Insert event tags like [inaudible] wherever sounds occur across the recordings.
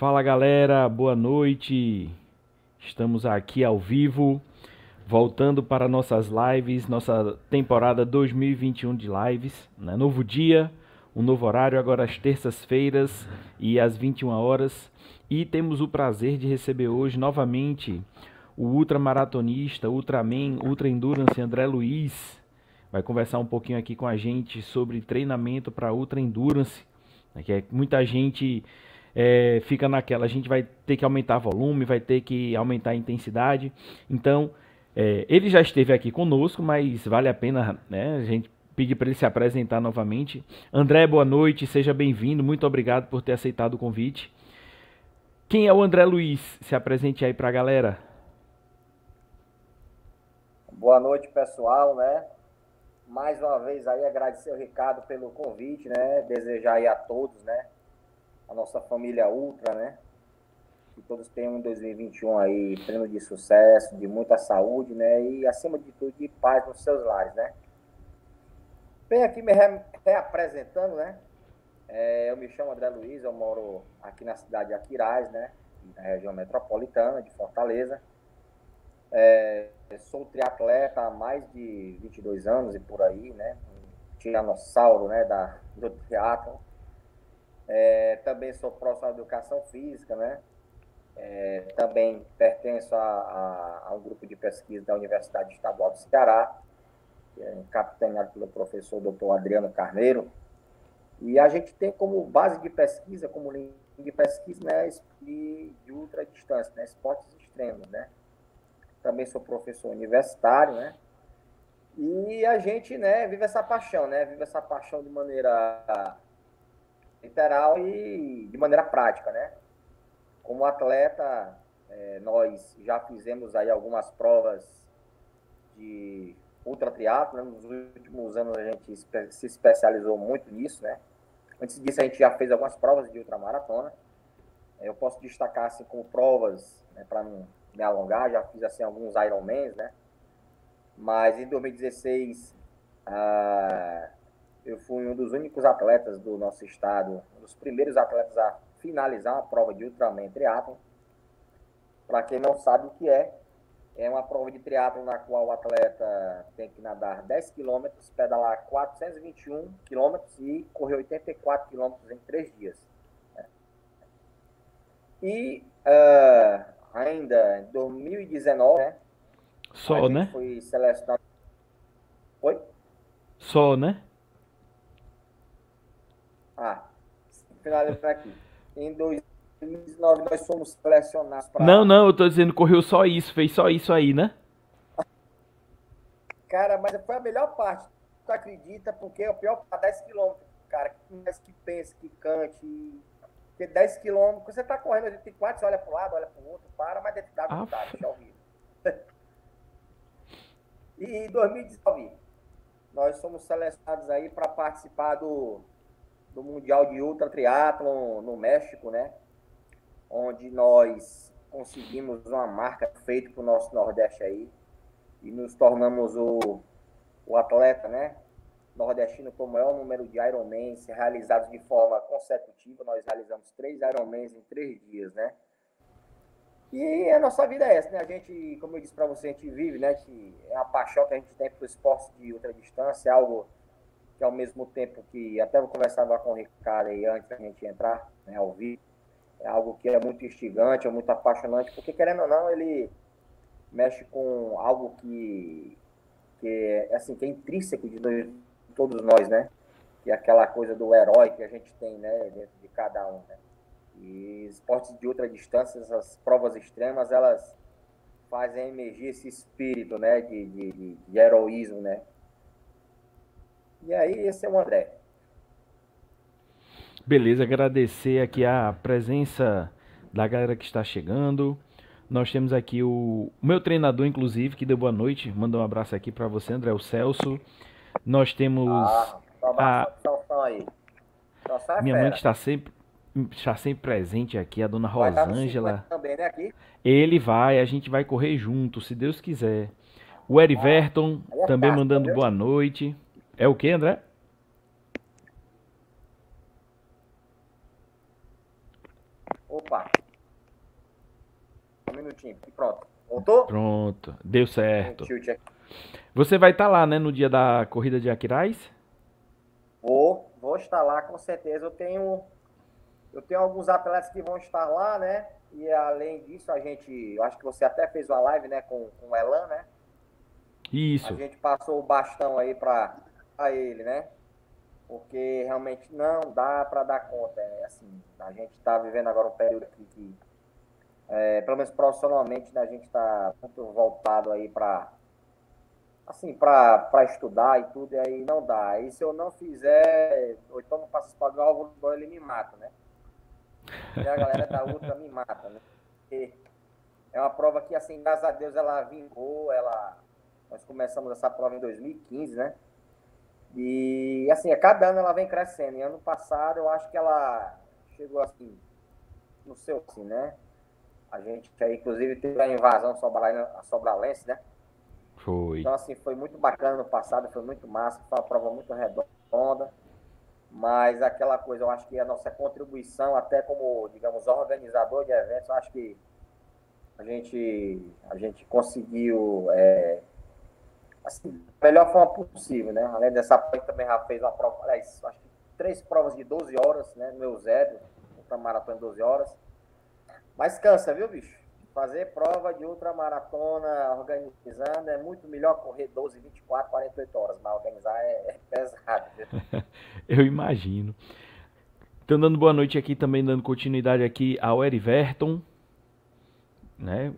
Fala galera, boa noite. Estamos aqui ao vivo, voltando para nossas lives, nossa temporada 2021 de lives. Né? Novo dia, um novo horário, agora às terças-feiras e às 21 horas. E temos o prazer de receber hoje novamente o ultramaratonista, Ultraman, Ultra Endurance André Luiz. Vai conversar um pouquinho aqui com a gente sobre treinamento para Ultra Endurance. Né? Que é, muita gente é, fica naquela, a gente vai ter que aumentar volume, vai ter que aumentar a intensidade. Então, é, ele já esteve aqui conosco, mas vale a pena né, a gente pedir para ele se apresentar novamente. André, boa noite, seja bem-vindo, muito obrigado por ter aceitado o convite. Quem é o André Luiz? Se apresente aí para a galera. Boa noite, pessoal, né? Mais uma vez aí agradecer o Ricardo pelo convite, né? Desejar aí a todos, né? A nossa família Ultra, né? Que todos tenham um 2021 aí pleno de sucesso, de muita saúde, né? E acima de tudo, de paz nos seus lares, né? Bem, aqui me reapresentando, né? É, eu me chamo André Luiz, eu moro aqui na cidade de Aquiraz, né? Na região metropolitana de Fortaleza. É, sou triatleta há mais de 22 anos e por aí, né? Tiranossauro, né? Da, do triatlo. É, também sou profissional de educação física, né? É, também pertenço a, a, a, um grupo de pesquisa da Universidade Estadual do Ceará, é capitaneado pelo professor Dr. Adriano Carneiro. E a gente tem como base de pesquisa, como linha de pesquisa, né, de, de ultra distância, né, esportes extremos, né? Também sou professor universitário, né? E a gente, né, vive essa paixão, né? Vive essa paixão de maneira literal e de maneira prática, né? Como atleta, é, nós já fizemos aí algumas provas de ultra triatlo, né? nos últimos anos a gente se especializou muito nisso, né? Antes disso, a gente já fez algumas provas de ultramaratona. Eu posso destacar, assim, como provas, né, para não me alongar, já fiz, assim, alguns Ironmans, né? Mas em 2016, ah, eu fui um dos únicos atletas do nosso estado, um dos primeiros atletas a finalizar uma prova de Ultraman Triathlon. Para quem não sabe o que é, é uma prova de triatlo na qual o atleta tem que nadar 10 km, pedalar 421 km e correr 84 km em três dias. Né? E uh, ainda em 2019, né? Só, né? Foi selecionado. Oi? Só, né? Ah, finalizando aqui. Em 2019, 2019 nós fomos selecionados para. Não, não, eu tô dizendo correu só isso, fez só isso aí, né? Cara, mas foi a melhor parte. Tu acredita? Porque é o pior para 10 km, cara. Que mais que cante. Porque 10 km, você tá correndo a gente quatro, você olha um lado, olha para o outro, para, mas dentro d'água não dá, deixa horrível. [laughs] e em 2019, nós fomos selecionados aí para participar do, do Mundial de Ultra Triathlon no México, né? onde nós conseguimos uma marca feita para o nosso Nordeste aí e nos tornamos o, o atleta, né? Nordestino com o maior número de Ironmans realizados de forma consecutiva. Nós realizamos três Ironmans em três dias, né? E a nossa vida é essa, né? A gente, como eu disse para você, a gente vive, né? Que é a paixão que a gente tem para o esporte de ultra distância, é algo que ao mesmo tempo que até eu conversava com o Ricardo aí antes da gente entrar né, ao vivo, é algo que é muito instigante, é muito apaixonante, porque querendo ou não, ele mexe com algo que, que é assim, que é intrínseco de todos nós, né? Que é aquela coisa do herói que a gente tem, né, dentro de cada um, né? E esportes de outra distância, essas provas extremas, elas fazem emergir esse espírito, né, de, de, de, heroísmo, né? E aí, esse é o André. Beleza, agradecer aqui a presença da galera que está chegando. Nós temos aqui o, o meu treinador, inclusive, que deu boa noite. Manda um abraço aqui para você, André, o Celso. Nós temos ah, a... aí. É Minha mãe que está sempre, está sempre presente aqui, a dona Rosângela. Também, né, aqui? Ele vai, a gente vai correr junto, se Deus quiser. O Eriverton ah, é também mandando boa noite. É o que, André? Opa. Um minutinho. Pronto. Voltou? Pronto. Deu certo. Você vai estar tá lá, né, no dia da corrida de Aquiraz? Vou, vou estar lá com certeza. Eu tenho eu tenho alguns atletas que vão estar lá, né? E além disso, a gente, eu acho que você até fez uma live, né, com, com o Elan, né? Isso. A gente passou o bastão aí para ele, né? Porque realmente não dá para dar conta. É, assim, a gente está vivendo agora um período aqui que, é, pelo menos profissionalmente, né, a gente está muito voltado aí para assim, para estudar e tudo, e aí não dá. E se eu não fizer, ou então não faço pagar algo, ele me mata, né? E a galera da Ultra me mata, né? Porque é uma prova que, assim, graças a Deus, ela vingou, ela... Nós começamos essa prova em 2015, né? E, assim, a cada ano ela vem crescendo. E ano passado, eu acho que ela chegou, assim, no seu, assim, né? A gente, inclusive, teve a invasão sobralense, né? Foi. Então, assim, foi muito bacana no passado, foi muito massa, foi uma prova muito redonda. Mas aquela coisa, eu acho que a nossa contribuição, até como, digamos, organizador de eventos, eu acho que a gente, a gente conseguiu, é, assim, da melhor forma possível, né? Além dessa prova, também já fez uma prova, aliás, acho que três provas de 12 horas, né? No meu zero, outra maratona de 12 horas. Mas cansa, viu, bicho? fazer prova de ultramaratona organizando é muito melhor correr 12, 24, 48 horas, mas organizar é, é pesado. [laughs] Eu imagino. Então, dando boa noite aqui também, dando continuidade aqui ao Eriverton, né?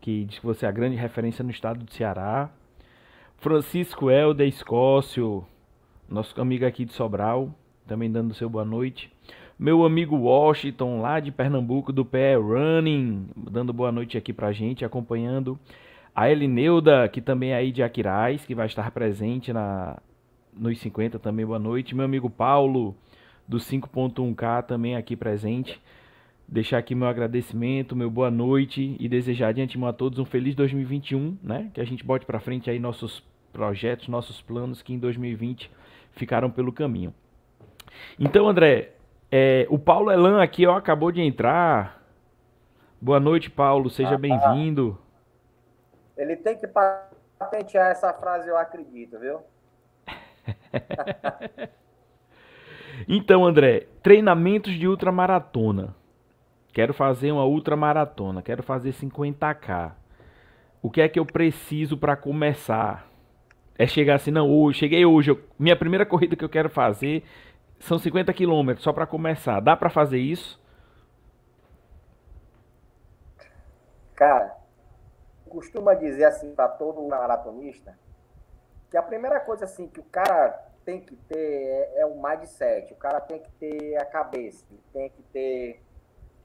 Que diz que você é a grande referência no estado do Ceará. Francisco Helder Escócio, nosso amigo aqui de Sobral, também dando seu boa noite. Meu amigo Washington, lá de Pernambuco, do pé Running, dando boa noite aqui pra gente, acompanhando. A Elineuda, que também é aí de Aquiraz, que vai estar presente na nos 50 também, boa noite. Meu amigo Paulo, do 5.1K, também aqui presente. Deixar aqui meu agradecimento, meu boa noite e desejar de antemão a todos um feliz 2021, né? Que a gente bote para frente aí nossos projetos, nossos planos que em 2020 ficaram pelo caminho. Então, André, é, o Paulo Elan aqui, ó, acabou de entrar. Boa noite, Paulo. Seja ah, bem-vindo. Ele tem que patentear essa frase, eu acredito, viu? [laughs] então, André, treinamentos de ultramaratona. Quero fazer uma ultramaratona, quero fazer 50k. O que é que eu preciso para começar? É chegar assim, não, hoje, cheguei hoje, eu, minha primeira corrida que eu quero fazer são 50 quilômetros só para começar. Dá para fazer isso? Cara, costuma dizer assim para todo maratonista que a primeira coisa assim que o cara tem que ter é, é o mindset. O cara tem que ter a cabeça, tem que ter,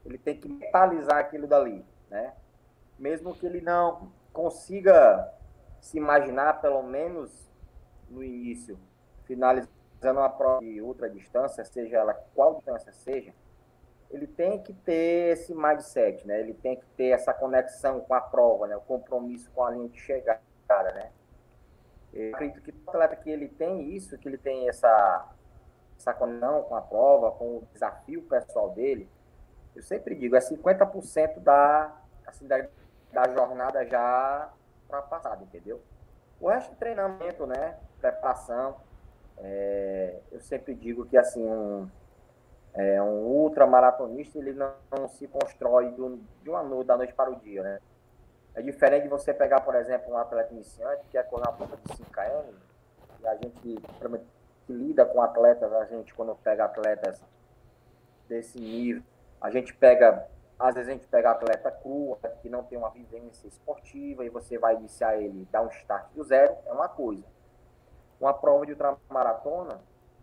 ele tem que mentalizar aquilo dali, né? Mesmo que ele não consiga se imaginar, pelo menos no início, finalizar fazendo uma prova de ultra distância, seja ela qual distância seja, ele tem que ter esse mindset, né? Ele tem que ter essa conexão com a prova, né? O compromisso com a linha de chegada, né? Eu acredito que o atleta que ele tem isso, que ele tem essa essa conexão com a prova, com o desafio pessoal dele, eu sempre digo, é 50% da, assim, da, da jornada já ultrapassada, entendeu? O resto treinamento, né? Preparação, é, eu sempre digo que assim um, é, um ultramaratonista ele não, não se constrói do, de uma noite, da noite para o dia, né? É diferente de você pegar, por exemplo, um atleta iniciante que é correr uma prova de 5 km, e a gente que lida com atletas, a gente quando pega atletas desse nível, a gente pega, às vezes a gente pega atleta cru, que não tem uma vivência esportiva, e você vai iniciar ele, dar um start do zero, é uma coisa uma prova de ultramaratona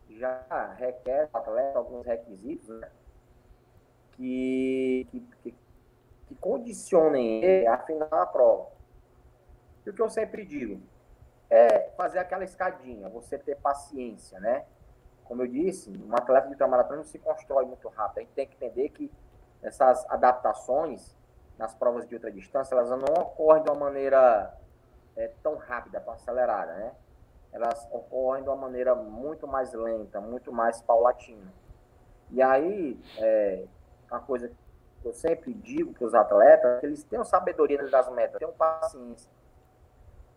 já requer atleta alguns requisitos né, que, que, que, condicionem ele a final a prova. E o que eu sempre digo é fazer aquela escadinha, você ter paciência, né? Como eu disse, um atleta de ultramaratona não se constrói muito rápido. A gente tem que entender que essas adaptações nas provas de ultra distância, elas não ocorrem de uma maneira é, tão rápida, tão acelerada, né? elas ocorrem de uma maneira muito mais lenta, muito mais paulatina. E aí, é, uma coisa que eu sempre digo para os atletas que eles tenham sabedoria das metas, tenham paciência.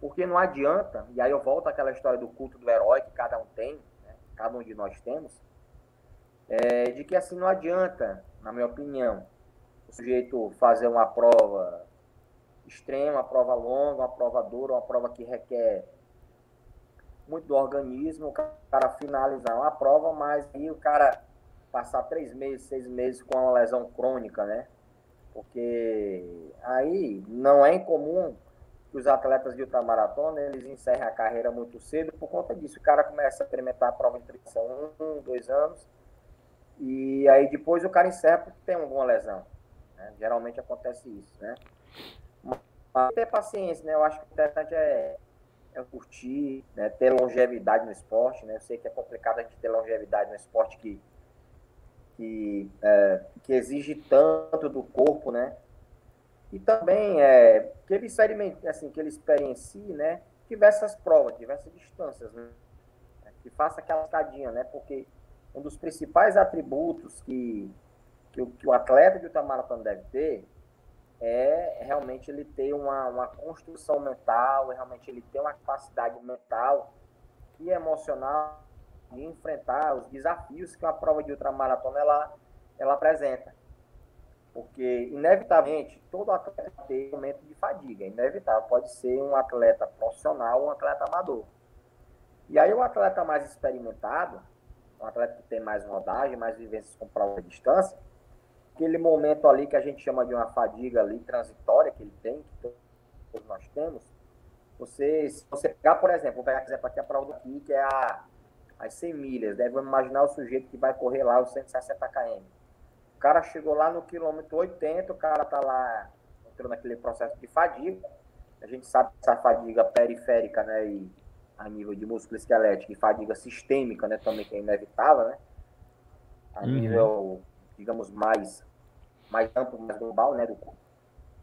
Porque não adianta, e aí eu volto àquela história do culto do herói que cada um tem? Cada um de nós temos, é, de que assim não adianta, na minha opinião, o sujeito fazer uma prova extrema, uma prova longa, uma prova dura, uma prova que requer muito do organismo, o cara finalizar uma prova, mas aí o cara passar três meses, seis meses com uma lesão crônica, né? Porque aí não é incomum que os atletas de ultramaratona eles encerrem a carreira muito cedo por conta disso. O cara começa a experimentar a prova em nutrição um, dois anos, e aí depois o cara encerra porque tem alguma lesão. Né? Geralmente acontece isso, né? Mas ter paciência, né? Eu acho que o interessante é, é curtir, né? ter longevidade no esporte, né? Eu sei que é complicado a gente ter longevidade no esporte que que, é, que exige tanto do corpo, né? E também é, que ele experimente, assim, que ele experiencie, né? Diversas provas, diversas distâncias, né? Que faça aquela escadinha, né? Porque um dos principais atributos que, que, o, que o atleta de ultramaratona deve ter é realmente ele ter uma, uma construção mental, é realmente ele ter uma capacidade mental e emocional de enfrentar os desafios que uma prova de ultramaratona ela, ela apresenta. Porque, inevitavelmente, todo atleta tem um momento de fadiga. Inevitável. Pode ser um atleta profissional ou um atleta amador. E aí, o atleta mais experimentado, um atleta que tem mais rodagem, mais vivências com prova de distância, aquele momento ali que a gente chama de uma fadiga ali transitória que ele tem, que todos nós temos, você, se você pegar, por exemplo, vou pegar, exemplo, aqui a prova aqui, que é a as 100 milhas. Deve imaginar o sujeito que vai correr lá os 160 km. Cara chegou lá no quilômetro 80, o cara tá lá, entrou naquele processo de fadiga. A gente sabe que essa fadiga periférica, né, e a nível de músculo esquelético e fadiga sistêmica, né, também que é inevitável, né? A uhum. nível, digamos, mais, mais amplo, mais global, né, do corpo.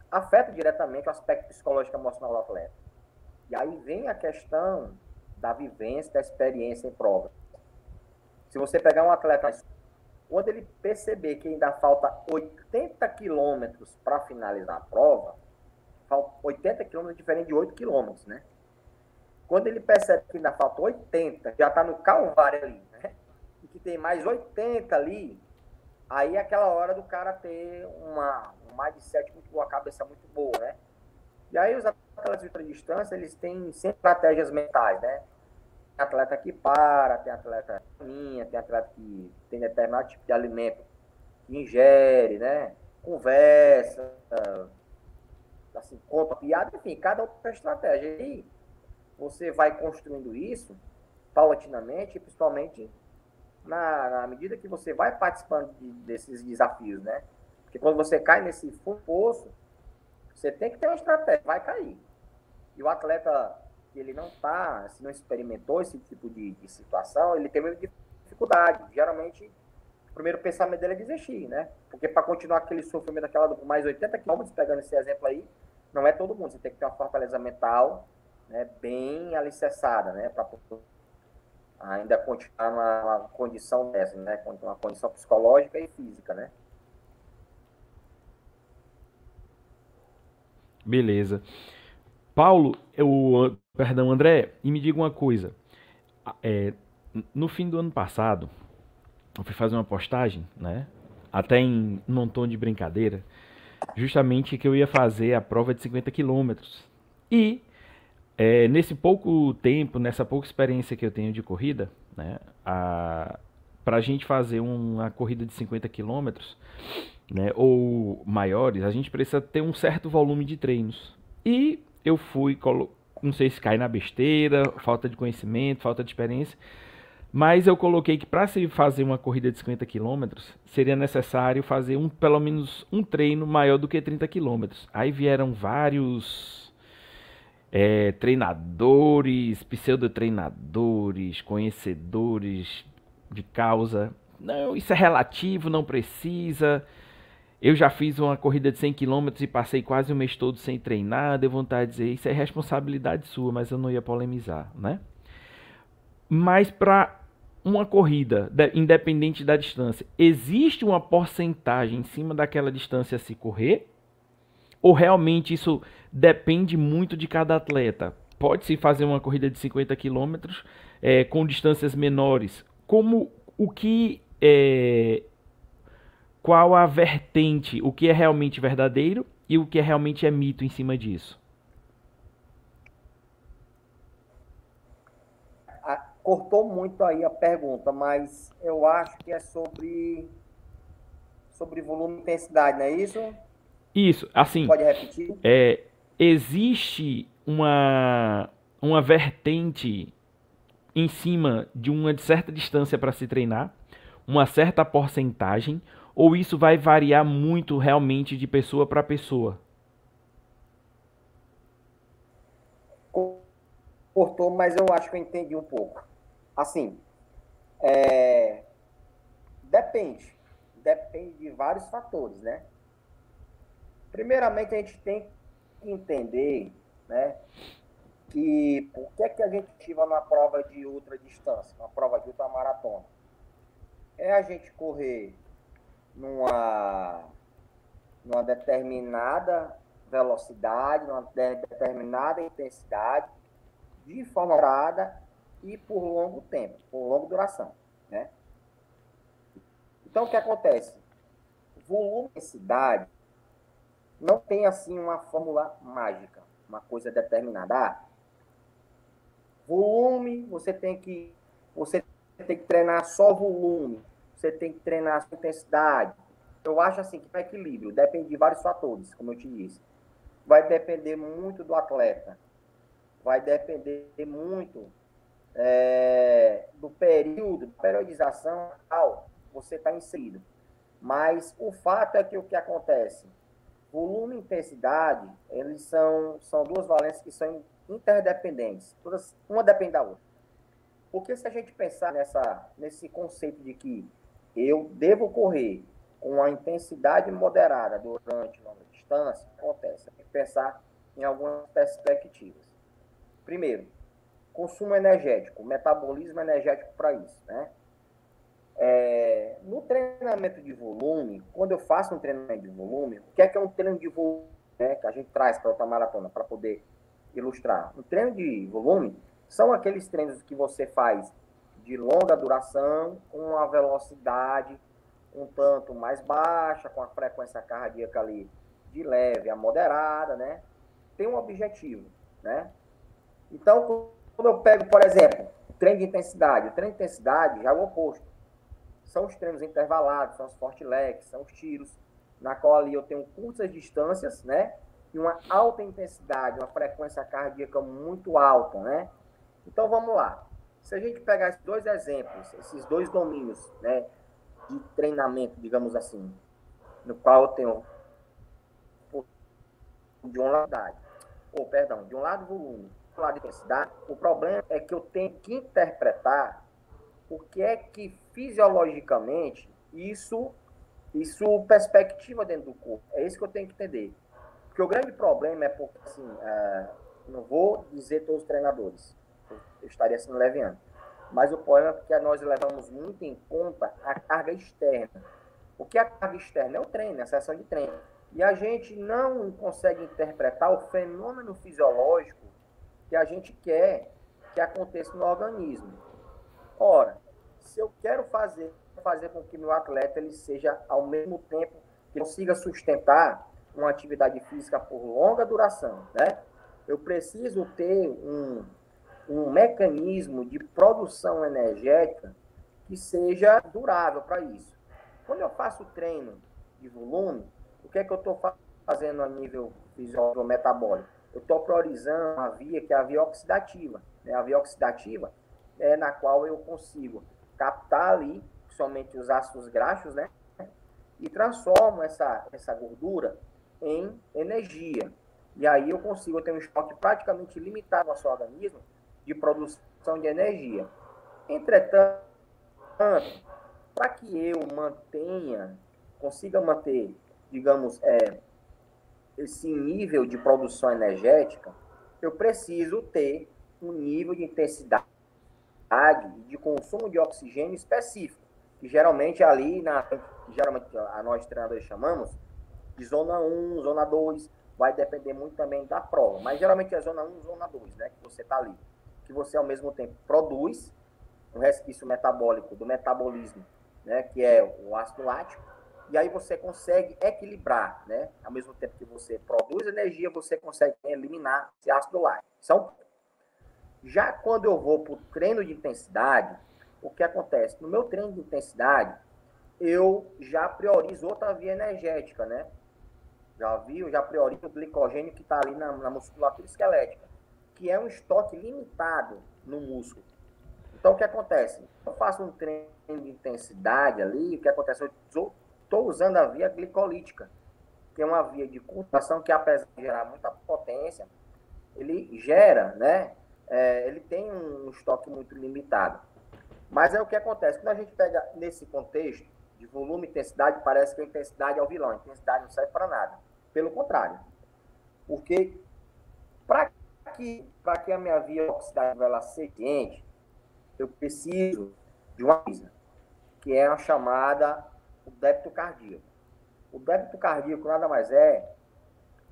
Afeta diretamente o aspecto psicológico emocional do atleta. E aí vem a questão da vivência, da experiência em prova. Se você pegar um atleta, quando ele perceber que ainda falta 80 quilômetros para finalizar a prova, 80 quilômetros é diferente de 8 quilômetros, né? Quando ele percebe que ainda falta 80, já está no calvário ali, né? E que tem mais 80 ali, aí é aquela hora do cara ter uma, um mindset muito boa, a cabeça muito boa, né? E aí os atletas de ultradistância, eles têm sempre estratégias mentais, né? Atleta que para, tem atleta minha, tem atleta que tem determinado tipo de alimento que ingere, né? Conversa, assim, conta piada, enfim, cada tem estratégia. E você vai construindo isso paulatinamente, principalmente na, na medida que você vai participando de, desses desafios, né? Porque quando você cai nesse poço, você tem que ter uma estratégia, vai cair. E o atleta que ele não tá, se não experimentou esse tipo de, de situação, ele tem muita dificuldade. Geralmente, o primeiro pensamento dele é desistir, né? Porque para continuar aquele sofrimento daquela por mais 80 quilômetros, pegando esse exemplo aí, não é todo mundo. Você tem que ter uma fortaleza mental né, bem alicerçada, né? Para ainda continuar numa condição dessa, né? Uma condição psicológica e física, né? Beleza. Paulo, eu, perdão, André, e me diga uma coisa. É, no fim do ano passado, eu fui fazer uma postagem, né? Até em um tom de brincadeira, justamente que eu ia fazer a prova de 50 quilômetros. E é, nesse pouco tempo, nessa pouca experiência que eu tenho de corrida, né? Para a gente fazer uma corrida de 50 quilômetros, né, ou maiores, a gente precisa ter um certo volume de treinos. E eu fui, não sei se cai na besteira, falta de conhecimento, falta de experiência, mas eu coloquei que para se fazer uma corrida de 50 km, seria necessário fazer um, pelo menos um treino maior do que 30 km. Aí vieram vários é, treinadores, pseudo-treinadores, conhecedores de causa. Não, isso é relativo, não precisa. Eu já fiz uma corrida de 100 km e passei quase um mês todo sem treinar. Deu vontade de dizer, isso é responsabilidade sua, mas eu não ia polemizar, né? Mas para uma corrida, independente da distância, existe uma porcentagem em cima daquela distância a se correr? Ou realmente isso depende muito de cada atleta? Pode-se fazer uma corrida de 50 km é, com distâncias menores. Como o que é, qual a vertente, o que é realmente verdadeiro e o que é realmente é mito em cima disso? cortou muito aí a pergunta, mas eu acho que é sobre sobre volume e intensidade, não é isso? Isso, assim. Pode repetir? É, existe uma uma vertente em cima de uma certa distância para se treinar, uma certa porcentagem, ou isso vai variar muito realmente de pessoa para pessoa? Cortou, mas eu acho que eu entendi um pouco. Assim, é, depende. Depende de vários fatores, né? Primeiramente, a gente tem que entender, né? Que por que, é que a gente ativa na prova de ultra distância, na prova de ultramaratona? É a gente correr numa, numa determinada velocidade, numa determinada intensidade, de forma parada e por longo tempo, por longa duração. Né? Então, o que acontece? Volume e não tem assim uma fórmula mágica, uma coisa determinada. Ah, volume, você tem que você tem que treinar só volume, você tem que treinar só intensidade. Eu acho assim que para equilíbrio depende de vários fatores, como eu te disse. Vai depender muito do atleta, vai depender muito é, do período, periodização tal, você está inserido. Mas o fato é que o que acontece? Volume e intensidade, eles são, são duas valências que são interdependentes. Todas, uma depende da outra. Porque se a gente pensar nessa, nesse conceito de que eu devo correr com uma intensidade moderada durante longa distância, acontece. Que pensar em algumas perspectivas. Primeiro, consumo energético, metabolismo energético para isso, né? É, no treinamento de volume, quando eu faço um treinamento de volume, o que é que é um treino de volume, né, que a gente traz para a maratona para poder ilustrar? Um treino de volume são aqueles treinos que você faz de longa duração, com uma velocidade um tanto mais baixa, com a frequência cardíaca ali de leve a moderada, né? Tem um objetivo, né? Então, quando eu pego, por exemplo, treino de intensidade, o treino de intensidade já é o oposto. São os treinos intervalados, são os forte legs, são os tiros, na qual ali eu tenho curtas distâncias, né? E uma alta intensidade, uma frequência cardíaca muito alta, né? Então vamos lá. Se a gente pegar esses dois exemplos, esses dois domínios, né, de treinamento, digamos assim, no qual eu tenho de um lado, ou perdão, de um lado volume, falar de intensidade, o problema é que eu tenho que interpretar o que é que fisiologicamente isso, isso perspectiva dentro do corpo. É isso que eu tenho que entender. Porque o grande problema é porque, assim, é, não vou dizer todos os treinadores, eu estaria sendo leviano. Mas o problema é que nós levamos muito em conta a carga externa. O que é a carga externa? É o treino, a sessão de treino. E a gente não consegue interpretar o fenômeno fisiológico que a gente quer que aconteça no organismo. Ora, se eu quero fazer, fazer com que meu atleta ele seja ao mesmo tempo que consiga sustentar uma atividade física por longa duração, né? Eu preciso ter um, um mecanismo de produção energética que seja durável para isso. Quando eu faço treino de volume, o que é que eu estou fazendo a nível fisiológico metabólico? eu estou priorizando a via que é a via oxidativa. Né? A via oxidativa é na qual eu consigo captar ali somente os ácidos graxos, né? E transformo essa, essa gordura em energia. E aí eu consigo ter um estoque praticamente limitado no seu organismo de produção de energia. Entretanto, para que eu mantenha, consiga manter, digamos, é, esse nível de produção energética, eu preciso ter um nível de intensidade de consumo de oxigênio específico, que geralmente ali, na, geralmente a nós treinadores chamamos de zona 1, zona 2, vai depender muito também da prova, mas geralmente é zona 1, zona 2, né, que você está ali, que você ao mesmo tempo produz o resquício metabólico do metabolismo, né, que é o ácido lático, e aí você consegue equilibrar, né? Ao mesmo tempo que você produz energia, você consegue eliminar esse ácido lático. São já quando eu vou para o treino de intensidade, o que acontece? No meu treino de intensidade, eu já priorizo outra via energética, né? Já viu? Já priorizo o glicogênio que está ali na, na musculatura esquelética, que é um estoque limitado no músculo. Então, o que acontece? Eu faço um treino de intensidade ali, o que acontece? Eu estou usando a via glicolítica, que é uma via de contação que, apesar de gerar muita potência, ele gera, né? É, ele tem um estoque muito limitado. Mas é o que acontece. Quando a gente pega nesse contexto de volume e intensidade, parece que a intensidade é o vilão. A intensidade não serve para nada. Pelo contrário. Porque para que, que a minha via oxidativa ela seja ciente, eu preciso de uma coisa, que é a chamada o débito cardíaco. O débito cardíaco nada mais é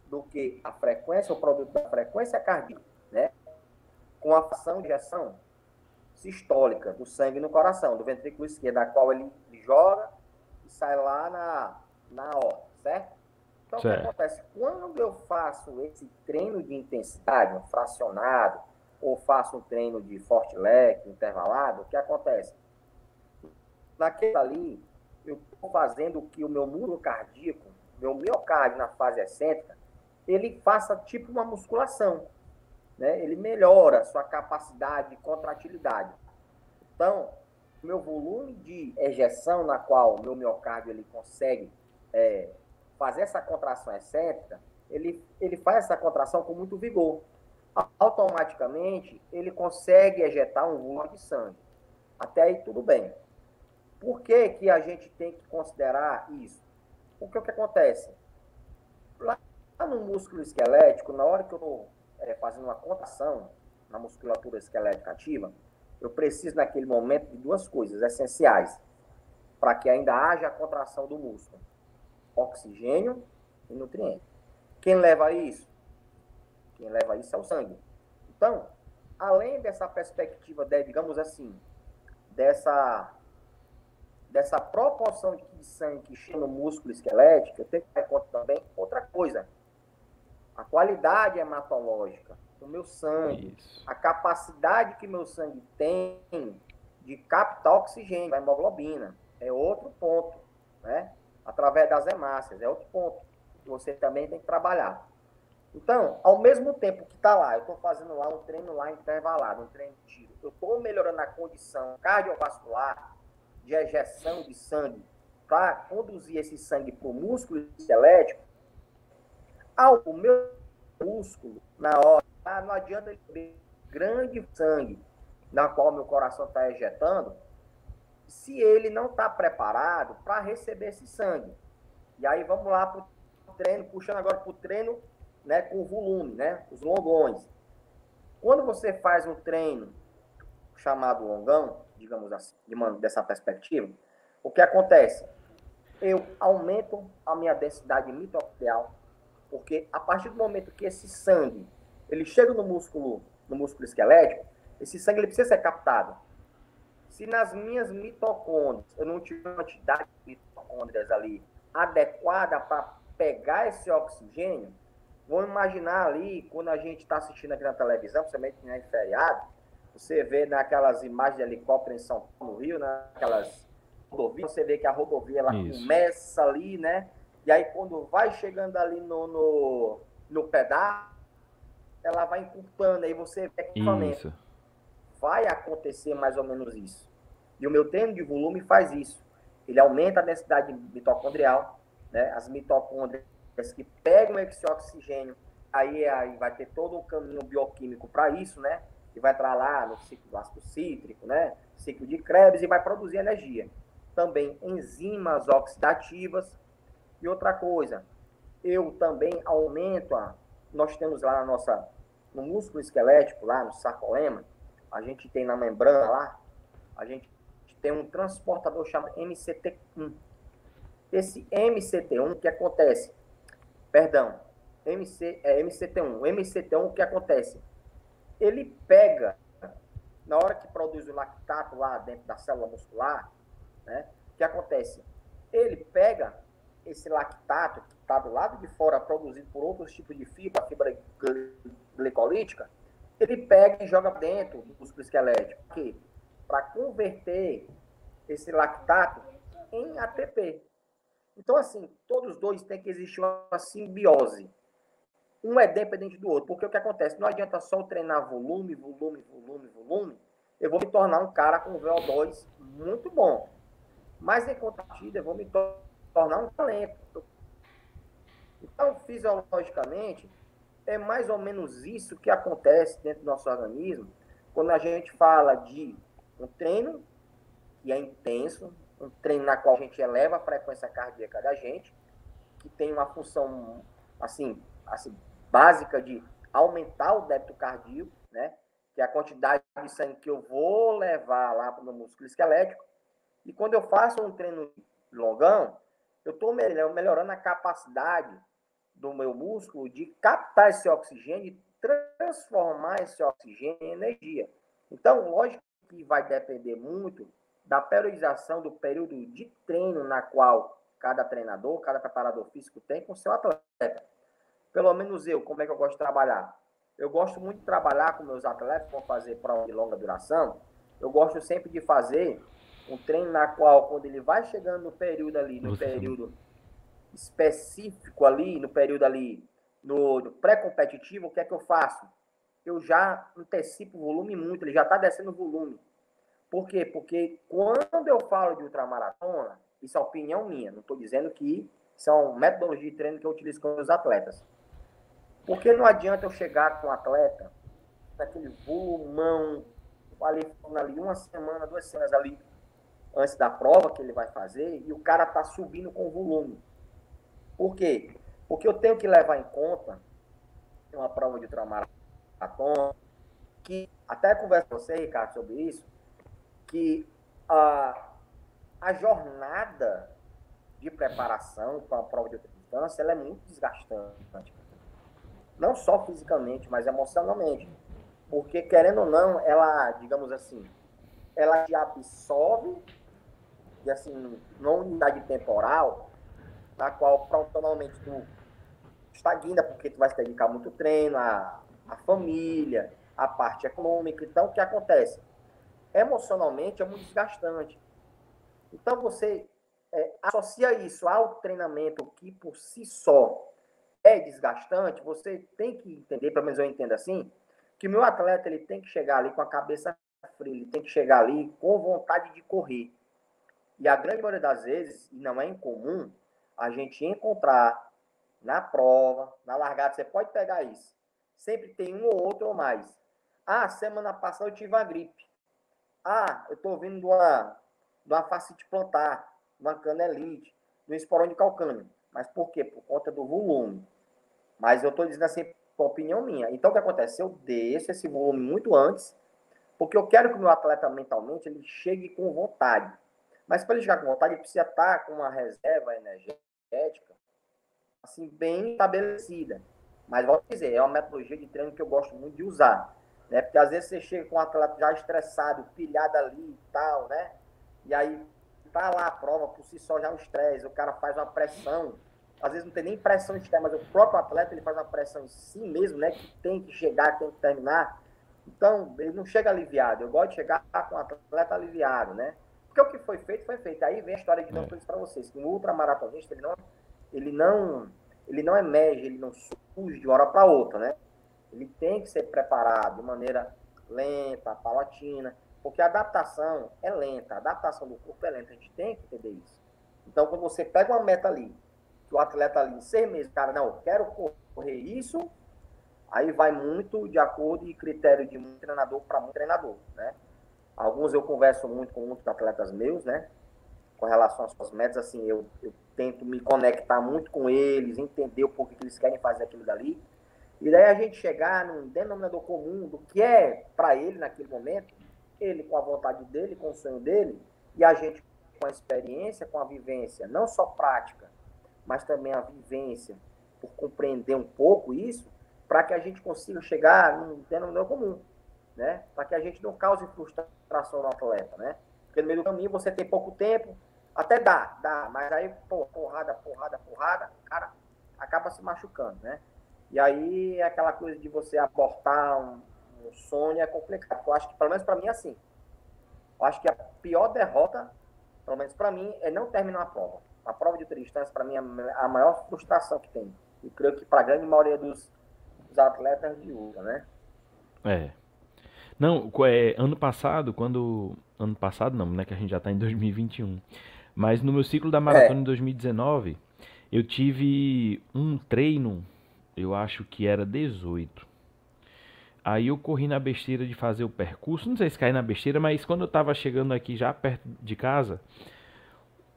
do que a frequência, o produto da frequência cardíaca, né? Com a ação de injeção sistólica do sangue no coração, do ventrículo esquerdo, da qual ele joga e sai lá na, na horta, certo? Então, certo. o que acontece? Quando eu faço esse treino de intensidade, um fracionado, ou faço um treino de forte leque, intervalado, o que acontece? Naquele ali, eu estou fazendo que o meu músculo cardíaco, meu miocárdio na fase excêntrica, ele faça tipo uma musculação. Né? Ele melhora a sua capacidade de contratilidade. Então, o meu volume de ejeção na qual o meu miocárdio ele consegue é, fazer essa contração excêntrica, ele, ele faz essa contração com muito vigor. Automaticamente, ele consegue ejetar um volume de sangue. Até aí, tudo bem. Por que, que a gente tem que considerar isso? Porque o que acontece? Lá no músculo esquelético, na hora que eu estou é, fazendo uma contração na musculatura esquelética ativa, eu preciso naquele momento de duas coisas essenciais para que ainda haja a contração do músculo: oxigênio e nutriente. Quem leva isso? Quem leva isso é o sangue. Então, além dessa perspectiva, de, digamos assim, dessa dessa proporção de sangue que chega no músculo esquelético, eu tenho que ter conta também outra coisa. A qualidade hematológica do meu sangue, Isso. a capacidade que meu sangue tem de captar oxigênio, da hemoglobina, é outro ponto, né? Através das hemácias, é outro ponto que você também tem que trabalhar. Então, ao mesmo tempo que está lá, eu estou fazendo lá um treino lá intervalado, um treino de tiro, eu estou melhorando a condição cardiovascular, de ejeção de sangue para conduzir esse sangue para o músculo esquelético, ao meu músculo, na hora, ah, não adianta ele ter grande sangue na qual meu coração está ejetando, se ele não está preparado para receber esse sangue. E aí vamos lá para o treino, puxando agora para o treino né, com volume, né, os longões. Quando você faz um treino chamado longão, digamos assim, de uma, dessa perspectiva, o que acontece? Eu aumento a minha densidade mitocondrial, porque a partir do momento que esse sangue ele chega no músculo, no músculo esquelético, esse sangue ele precisa ser captado. Se nas minhas mitocôndrias eu não tiver uma quantidade de mitocôndrias ali adequada para pegar esse oxigênio, vamos imaginar ali, quando a gente está assistindo aqui na televisão, principalmente em feriado, você vê naquelas imagens de helicóptero em São Paulo, no Rio, naquelas rodovias, você vê que a rodovia ela começa ali, né? E aí quando vai chegando ali no, no, no pedaço, ela vai encurtando, aí você vê equipamento. Isso. Vai acontecer mais ou menos isso. E o meu treino de volume faz isso. Ele aumenta a densidade mitocondrial, né? As mitocôndrias que pegam esse oxigênio, aí, aí vai ter todo um caminho bioquímico para isso, né? que vai entrar lá no ciclo do ácido cítrico, né? ciclo de Krebs e vai produzir energia. Também enzimas oxidativas. E outra coisa, eu também aumento a. Nós temos lá na nossa, no músculo esquelético, lá no sarcolema, a gente tem na membrana lá, a gente tem um transportador chamado MCT1. Esse MCT1, o que acontece? Perdão, MC, é MCT1. O MCT1, o que acontece? Ele pega, na hora que produz o lactato lá dentro da célula muscular, né? O que acontece? Ele pega esse lactato que está do lado de fora, produzido por outros tipos de fibra, fibra glicolítica, ele pega e joga dentro do músculo esquelético. Para converter esse lactato em ATP. Então, assim, todos os dois têm que existir uma simbiose. Um é dependente do outro. Porque o que acontece? Não adianta só treinar volume, volume, volume, volume. Eu vou me tornar um cara com VO2 muito bom. Mas, em contrapartida, eu vou me tornar um talento. Então, fisiologicamente, é mais ou menos isso que acontece dentro do nosso organismo quando a gente fala de um treino que é intenso, um treino na qual a gente eleva a frequência cardíaca da gente, que tem uma função assim, assim básica de aumentar o débito cardíaco, né? Que é a quantidade de sangue que eu vou levar lá para o músculo esquelético. E quando eu faço um treino longão, eu estou melhorando a capacidade do meu músculo de captar esse oxigênio e transformar esse oxigênio em energia. Então, lógico que vai depender muito da periodização do período de treino na qual cada treinador, cada preparador físico tem com seu atleta. Pelo menos eu, como é que eu gosto de trabalhar? Eu gosto muito de trabalhar com meus atletas, vão fazer prova de longa duração. Eu gosto sempre de fazer um treino na qual, quando ele vai chegando no período ali, no período específico ali, no período ali, no, no pré-competitivo, o que é que eu faço? Eu já antecipo o volume muito, ele já está descendo o volume. Por quê? Porque quando eu falo de ultramaratona, isso é opinião minha, não estou dizendo que são metodologia de treino que eu utilizo com os atletas. Porque não adianta eu chegar com o atleta naquele volumão, ali, ali uma semana, duas semanas ali, antes da prova que ele vai fazer, e o cara tá subindo com volume. Por quê? Porque eu tenho que levar em conta uma prova de ultramaratona, que até converso com você, Ricardo, sobre isso, que a, a jornada de preparação para a prova de distância ela é muito desgastante. Não só fisicamente, mas emocionalmente. Porque, querendo ou não, ela, digamos assim, ela te absorve, e assim, numa unidade temporal, na qual profissionalmente tu estagna, porque tu vai se dedicar muito treino, a, a família, a parte econômica. Então, o que acontece? emocionalmente é muito desgastante. Então você é, associa isso ao treinamento que por si só é desgastante, você tem que entender, pelo menos eu entendo assim, que o meu atleta ele tem que chegar ali com a cabeça fria, ele tem que chegar ali com vontade de correr. E a grande maioria das vezes, e não é incomum, a gente encontrar na prova, na largada, você pode pegar isso. Sempre tem um ou outro ou mais. Ah, semana passada eu tive a gripe. Ah, eu estou vindo de uma, de uma facite plantar, uma canelite, de um esporão de calcânio. Mas por quê? Por conta do volume. Mas eu estou dizendo assim, por opinião minha. Então, o que acontece? Eu desço esse volume muito antes, porque eu quero que o meu atleta mentalmente ele chegue com vontade. Mas para ele chegar com vontade, ele precisa estar com uma reserva energética assim bem estabelecida. Mas vou dizer, é uma metodologia de treino que eu gosto muito de usar. Né? Porque às vezes você chega com um atleta já estressado, pilhado ali e tal, né? E aí tá lá a prova por si só já é um estresse, o cara faz uma pressão. Às vezes não tem nem pressão externa, mas o próprio atleta ele faz uma pressão em si mesmo, né? Que tem que chegar, tem que terminar. Então, ele não chega aliviado. Eu gosto de chegar com o atleta aliviado, né? Porque o que foi feito, foi feito. Aí vem a história de novo é. para vocês. Que um ultramaratonista, ele não, ele não, ele não emerge, ele não surge de uma hora para outra, né? ele tem que ser preparado de maneira lenta, paulatina, porque a adaptação é lenta, a adaptação do corpo é lenta, a gente tem que entender isso. Então, quando você pega uma meta ali, que o atleta ali, em seis meses, cara, não, eu quero correr isso, aí vai muito de acordo e critério de um treinador para um treinador, né? Alguns eu converso muito com muitos atletas meus, né? Com relação às suas metas, assim, eu, eu tento me conectar muito com eles, entender o porquê que eles querem fazer aquilo dali. E daí a gente chegar num denominador comum do que é para ele naquele momento, ele com a vontade dele, com o sonho dele, e a gente com a experiência, com a vivência, não só prática, mas também a vivência, por compreender um pouco isso, para que a gente consiga chegar num denominador comum, né? Para que a gente não cause frustração no atleta, né? Porque no meio do caminho você tem pouco tempo, até dá, dá, mas aí, porrada, porrada, porrada, cara acaba se machucando, né? E aí aquela coisa de você abortar um, um sonho é complicado. Eu acho que, pelo menos para mim, é assim. Eu acho que a pior derrota, pelo menos para mim, é não terminar a prova. A prova de ultra distância, para mim, é a maior frustração que tem. E creio que para a grande maioria dos, dos atletas de ultra, né? É. Não, é, ano passado, quando. Ano passado não, né? Que a gente já está em 2021. Mas no meu ciclo da maratona é. em 2019, eu tive um treino, eu acho que era 18. Aí eu corri na besteira de fazer o percurso, não sei se caí na besteira, mas quando eu estava chegando aqui já perto de casa,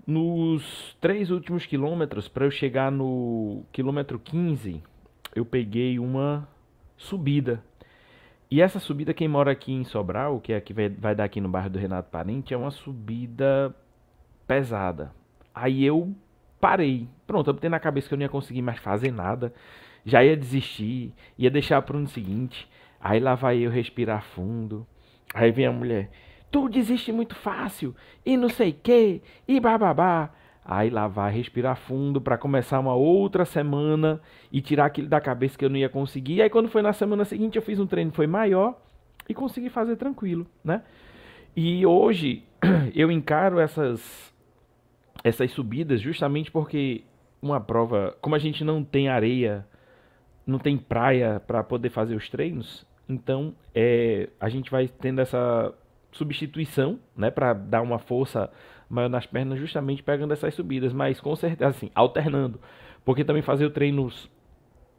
nos três últimos quilômetros, para eu chegar no quilômetro 15, eu peguei uma subida. E essa subida, quem mora aqui em Sobral, que é que vai, vai dar aqui no bairro do Renato Parente, é uma subida pesada. Aí eu parei. Pronto, eu botei na cabeça que eu não ia conseguir mais fazer nada. Já ia desistir, ia deixar para o ano seguinte. Aí lá vai eu respirar fundo. Aí vem a mulher. Tu desiste muito fácil. E não sei que. E bababá. Aí lá vai respirar fundo para começar uma outra semana e tirar aquilo da cabeça que eu não ia conseguir. Aí quando foi na semana seguinte eu fiz um treino foi maior e consegui fazer tranquilo, né? E hoje [clears throat] eu encaro essas essas subidas justamente porque uma prova, como a gente não tem areia, não tem praia para poder fazer os treinos, então é, a gente vai tendo essa substituição, né, para dar uma força maior nas pernas, justamente pegando essas subidas, mas com certeza assim, alternando, porque também fazer o treino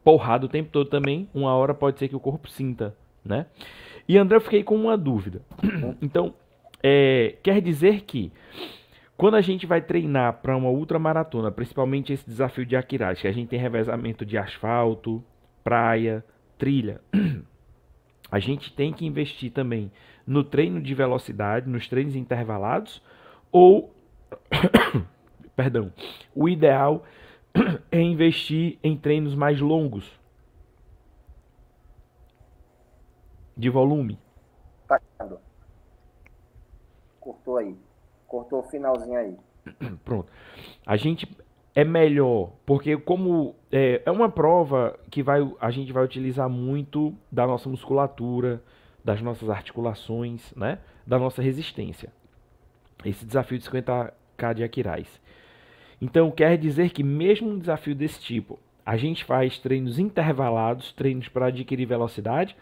porrado o tempo todo também, uma hora pode ser que o corpo sinta, né? E André, eu fiquei com uma dúvida. [coughs] Então, é, quer dizer que quando a gente vai treinar para uma ultramaratona, principalmente esse desafio de Aquiraz, que a gente tem revezamento de asfalto, praia, trilha, [coughs] a gente tem que investir também no treino de velocidade, nos treinos intervalados, ou, [coughs] perdão, o ideal [coughs] é investir em treinos mais longos, de volume. Tá. Cortou aí. Cortou o finalzinho aí. [coughs] Pronto. A gente é melhor, porque como é, é uma prova que vai, a gente vai utilizar muito da nossa musculatura, das nossas articulações, né? Da nossa resistência. Esse desafio de 50k de Aquiraz. Então quer dizer que mesmo um desafio desse tipo, a gente faz treinos intervalados, treinos para adquirir velocidade.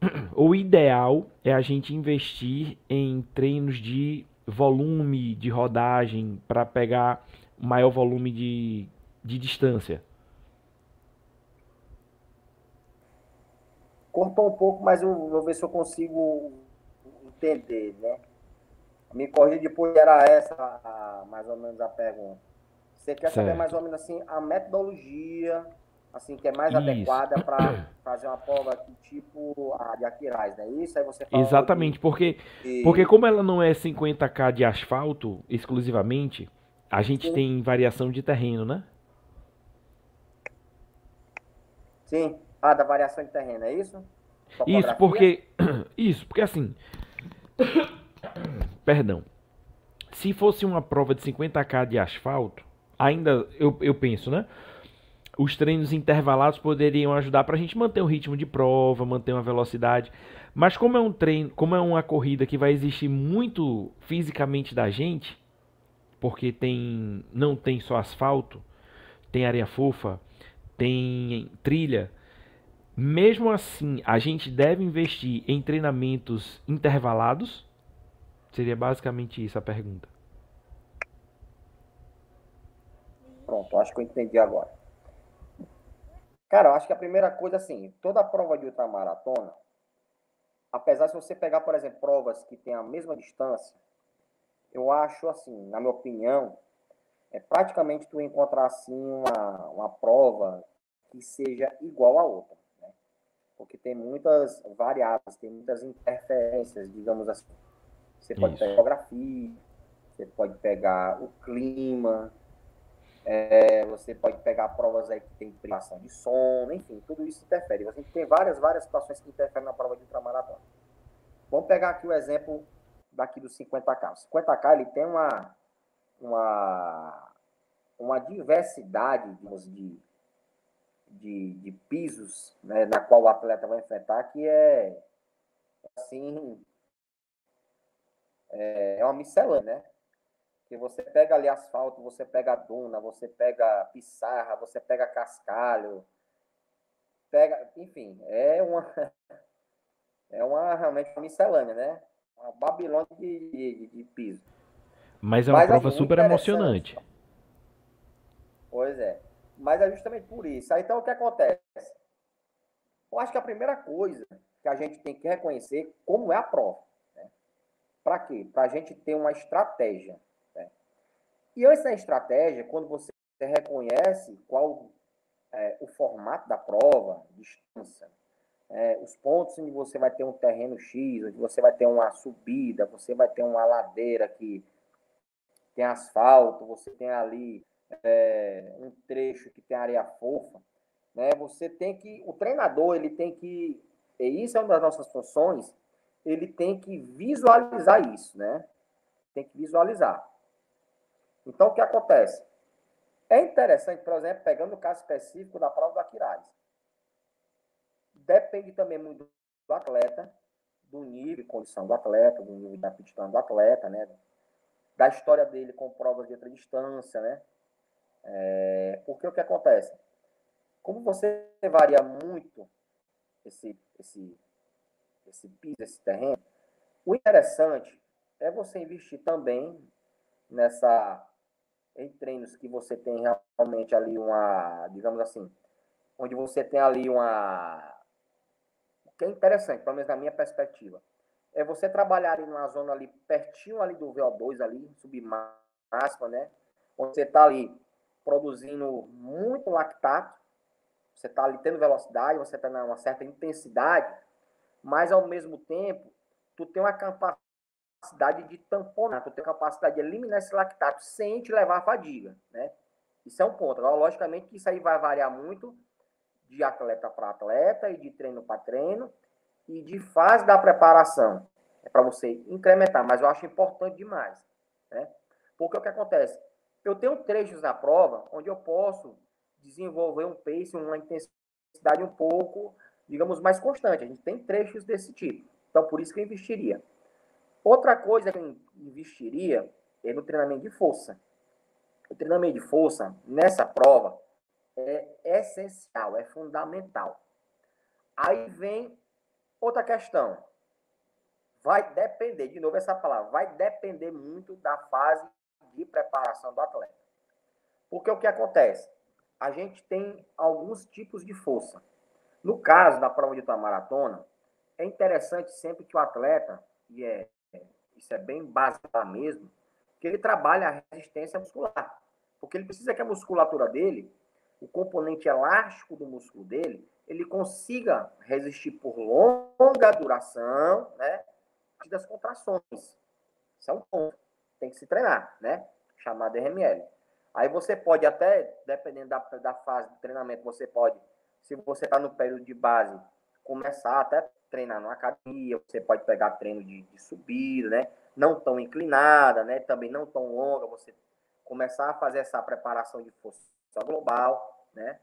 [clears throat] O ideal é a gente investir em treinos de volume de rodagem para pegar maior volume de, de distância? Cortou um pouco, mas eu vou ver se eu consigo entender, né? Me corrija depois, era essa a, mais ou menos a pergunta. Você quer certo. saber mais ou menos assim a metodologia assim, que é mais Isso. adequada para [clears throat] fazer uma prova tipo a de Aquiraz, né? Isso aí você Exatamente, de... porque, e... porque como ela não é 50k de asfalto exclusivamente, a gente Sim. tem variação de terreno, né? Sim. Ah, da variação de terreno, é isso? Isso, porque. [clears throat] Isso, porque assim. Perdão. Se fosse uma prova de 50k de asfalto, ainda eu, eu penso, né? os treinos intervalados poderiam ajudar para a gente manter o ritmo de prova, manter uma velocidade. Mas como é um treino, como é uma corrida que vai existir muito fisicamente da gente, porque tem não tem só asfalto, tem areia fofa, tem trilha. Mesmo assim, a gente deve investir em treinamentos intervalados? Seria basicamente isso a pergunta. Pronto, acho que eu entendi agora. Cara, eu acho que a primeira coisa, assim, toda prova de ultramaratona, apesar de você pegar, por exemplo, provas que têm a mesma distância, eu acho, assim, na minha opinião, é praticamente tu encontrar, assim, uma, uma prova que seja igual à outra. Né? Porque tem muitas variáveis, tem muitas interferências, digamos assim. Você pode Isso. pegar geografia, você pode pegar o clima, é, você pode pegar provas aí que tem privação de sono, enfim, tudo isso interfere. Você tem várias, várias situações que interferem na prova de ultramaratona. Vamos pegar aqui o exemplo daqui do 50K. O 50K ele tem uma, uma, uma diversidade de, de, de pisos né, na qual o atleta vai enfrentar que é assim é, é uma miscelânea, né? que você pega ali asfalto, você pega duna, você pega pissarra, você pega cascalho, pega, enfim, é uma [laughs] é uma realmente uma miscelânea, né? Uma Babilônia de, de, de piso. Mas é uma Mas, prova assim, super emocionante. Pois é. Mas é justamente por isso. Aí, então, o que acontece? Eu acho que a primeira coisa que a gente tem que reconhecer como é a prova. Né? Para quê? Para a gente ter uma estratégia. E antes da estratégia, quando você reconhece qual é, o formato da prova, distância, é, os pontos onde você vai ter um terreno X, onde você vai ter uma subida, você vai ter uma ladeira que tem asfalto, você tem ali é, um trecho que tem areia fofa, né? Você tem que, o treinador ele tem que, e isso é uma das nossas funções, ele tem que visualizar isso, né? Tem que visualizar. Então, o que acontece? É interessante, por exemplo, pegando o caso específico da prova do Aquiraz. Depende também muito do atleta, do nível de condição do atleta, do nível de aptidão do atleta, né? Da história dele com provas de outra distância, né? É, porque o que acontece? Como você varia muito esse, esse, esse piso, esse terreno, o interessante é você investir também nessa em treinos que você tem realmente ali uma, digamos assim, onde você tem ali uma. O que é interessante, pelo menos na minha perspectiva, é você trabalhar ali numa zona ali pertinho ali do VO2 ali, submáxima, né? Onde você está ali produzindo muito lactato, você está ali tendo velocidade, você está numa certa intensidade, mas ao mesmo tempo, tu tem uma capacidade de tamponar, tu tem capacidade de eliminar esse lactato sem te levar à fadiga, né? Isso é um ponto. Agora, logicamente isso aí vai variar muito de atleta para atleta e de treino para treino e de fase da preparação. É para você incrementar, mas eu acho importante demais, né? Porque o que acontece? Eu tenho trechos na prova onde eu posso desenvolver um pace, uma intensidade um pouco, digamos, mais constante. A gente tem trechos desse tipo. Então, por isso que eu investiria. Outra coisa que eu investiria é no treinamento de força. O treinamento de força, nessa prova, é essencial, é fundamental. Aí vem outra questão. Vai depender, de novo essa palavra, vai depender muito da fase de preparação do atleta. Porque o que acontece? A gente tem alguns tipos de força. No caso da prova de maratona, é interessante sempre que o atleta, e é isso é bem básico mesmo, que ele trabalha a resistência muscular. Porque ele precisa que a musculatura dele, o componente elástico do músculo dele, ele consiga resistir por longa duração, né? Das contrações. Isso é um ponto. Tem que se treinar, né? Chamado RML. Aí você pode até, dependendo da, da fase do treinamento, você pode, se você está no período de base, começar até treinar numa academia, você pode pegar treino de, de subida, né? Não tão inclinada, né? Também não tão longa, você começar a fazer essa preparação de força global, né?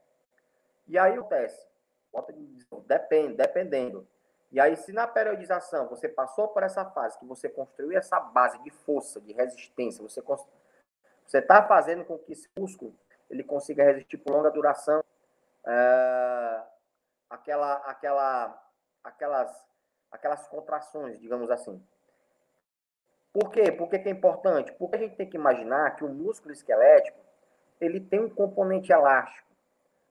E aí acontece, depende, dependendo. E aí, se na periodização você passou por essa fase, que você construiu essa base de força, de resistência, você você está fazendo com que esse músculo ele consiga resistir por longa duração, é, aquela, aquela aquelas, aquelas contrações, digamos assim. Por quê? Por que, é importante? Porque a gente tem que imaginar que o músculo esquelético ele tem um componente elástico.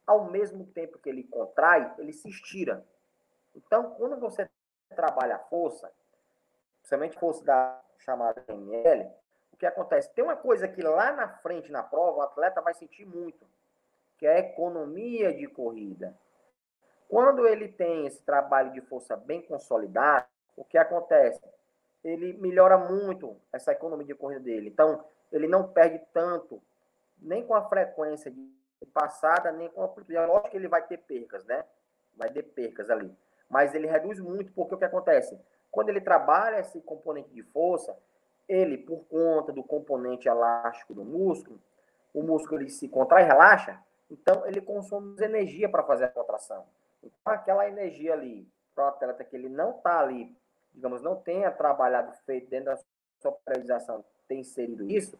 Ao mesmo tempo que ele contrai, ele se estira. Então, quando você trabalha a força, principalmente força da chamada ML, o que acontece? Tem uma coisa que lá na frente, na prova, o atleta vai sentir muito, que é a economia de corrida. Quando ele tem esse trabalho de força bem consolidado, o que acontece? Ele melhora muito essa economia de corrida dele. Então, ele não perde tanto, nem com a frequência passada, nem com a oportunidade. Lógico que ele vai ter percas, né? Vai ter percas ali. Mas ele reduz muito, porque o que acontece? Quando ele trabalha esse componente de força, ele, por conta do componente elástico do músculo, o músculo ele se contrai e relaxa, então ele consome energia para fazer a contração. Então, aquela energia ali, para o atleta que ele não está ali, digamos, não tenha trabalhado, feito dentro da sua periodização, tem inserido isso,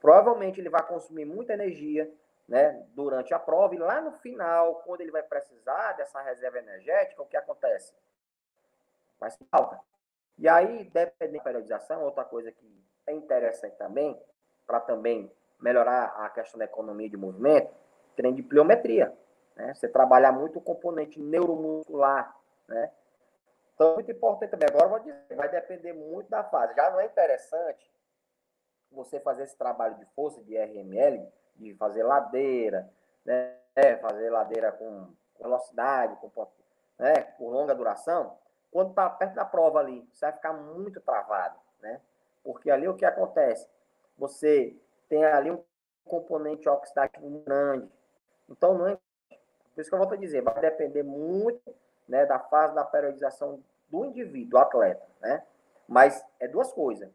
provavelmente ele vai consumir muita energia né, durante a prova, e lá no final, quando ele vai precisar dessa reserva energética, o que acontece? Vai ser alta. E aí, dependendo da periodização, outra coisa que é interessante também, para também melhorar a questão da economia de movimento, treino de pliometria. Né? Você trabalhar muito o componente neuromuscular. Né? Então, muito importante também. Agora, vou dizer, vai depender muito da fase. Já não é interessante você fazer esse trabalho de força, de RML, de fazer ladeira, né? fazer ladeira com velocidade, com, né? por longa duração, quando está perto da prova ali, você vai ficar muito travado, né? Porque ali o que acontece? Você tem ali um componente oxidativo grande. Então, não é... Por isso que eu volto a dizer, vai depender muito né, da fase da periodização do indivíduo, do atleta, né? Mas é duas coisas.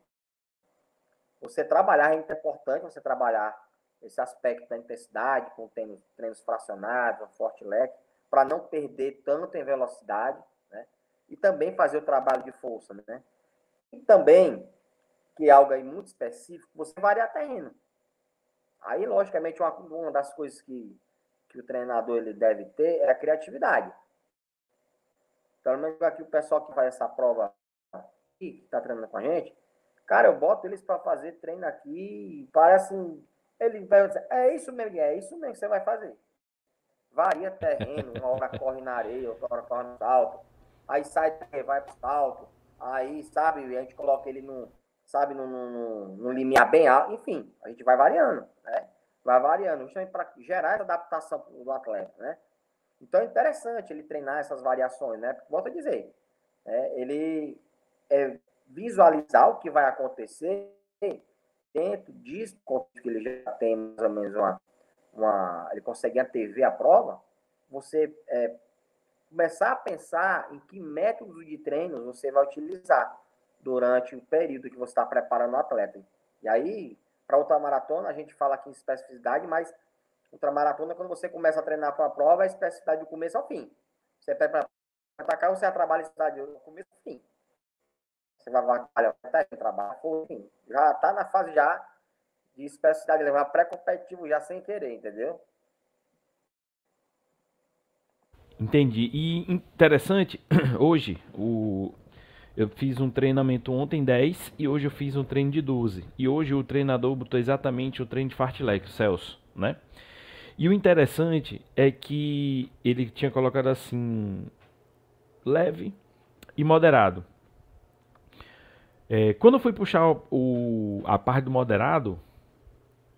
Você trabalhar, é importante você trabalhar esse aspecto da intensidade, com treinos, treinos fracionados, um forte leque, para não perder tanto em velocidade, né? E também fazer o trabalho de força, né? E também, que é algo aí muito específico, você variar terreno. Aí, logicamente, uma, uma das coisas que, que o treinador ele deve ter é a criatividade. Pelo menos aqui o pessoal que faz essa prova aqui, que está treinando com a gente, cara, eu boto eles para fazer treino aqui, parece um, ele dizer, é isso mesmo, é isso mesmo que você vai fazer. Varia terreno, uma hora corre na areia, outra hora corre no salto, aí sai, vai pro salto, aí, sabe, a gente coloca ele no, sabe, no, no, no limiar bem alto, enfim, a gente vai variando, né? Vai variando, justamente para gerar essa adaptação do atleta, né? Então é interessante ele treinar essas variações, né? Porque, volto a dizer, é, ele é, visualizar o que vai acontecer dentro disso, que ele já tem mais ou menos uma, uma ele consegue antever a prova, você é, começar a pensar em que métodos de treino você vai utilizar durante o período que você está preparando o atleta. E aí, para ultramaratona, a gente fala aqui em especificidade, mas ultramaratona, quando você começa a treinar para a prova, é especificidade do começo ao fim. Você para atacar, você trabalha cidade do começo ao fim. Você vai trabalhar, vai estar em trabalho, enfim, já está na fase já de especificidade, levar pré-competitivo já sem querer, entendeu? Entendi. E interessante, [clears throat] hoje, o, eu fiz um treinamento ontem 10 e hoje eu fiz um treino de 12. E hoje o treinador botou exatamente o treino de fartlek, o Celso, né? E o interessante é que ele tinha colocado assim leve e moderado. É, quando eu fui puxar o, a parte do moderado,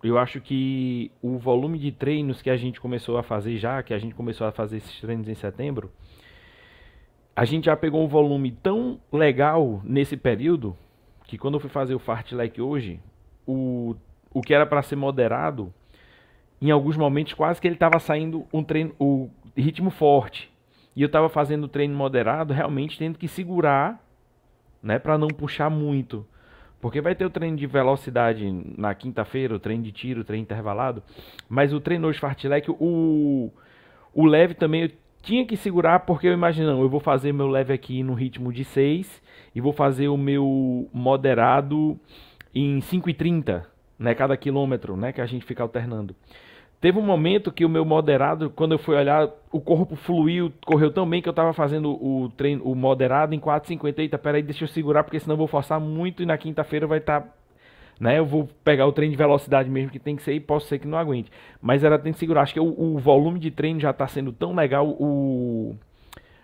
eu acho que o volume de treinos que a gente começou a fazer já, que a gente começou a fazer esses treinos em setembro, a gente já pegou um volume tão legal nesse período que quando eu fui fazer o fartlek hoje, o, o que era para ser moderado, em alguns momentos quase que ele estava saindo um treino, o ritmo forte. E eu estava fazendo o treino moderado, realmente tendo que segurar, né, para não puxar muito. Porque vai ter o treino de velocidade na quinta-feira, o treino de tiro, o treino intervalado, mas o treino hoje fartlek, o o leve também eu tinha que segurar porque eu imagino, eu vou fazer meu leve aqui no ritmo de 6 e vou fazer o meu moderado em 5,30, né, cada quilômetro, né, que a gente fica alternando. Teve um momento que o meu moderado, quando eu fui olhar, o corpo fluiu, correu tão bem que eu estava fazendo o treino, o moderado em 4,50. Eita, peraí, deixa eu segurar, porque senão eu vou forçar muito e na quinta-feira vai estar. Tá, né, eu vou pegar o treino de velocidade mesmo que tem que ser e posso ser que não aguente. Mas era tem que segurar. Acho que o, o volume de treino já está sendo tão legal, o,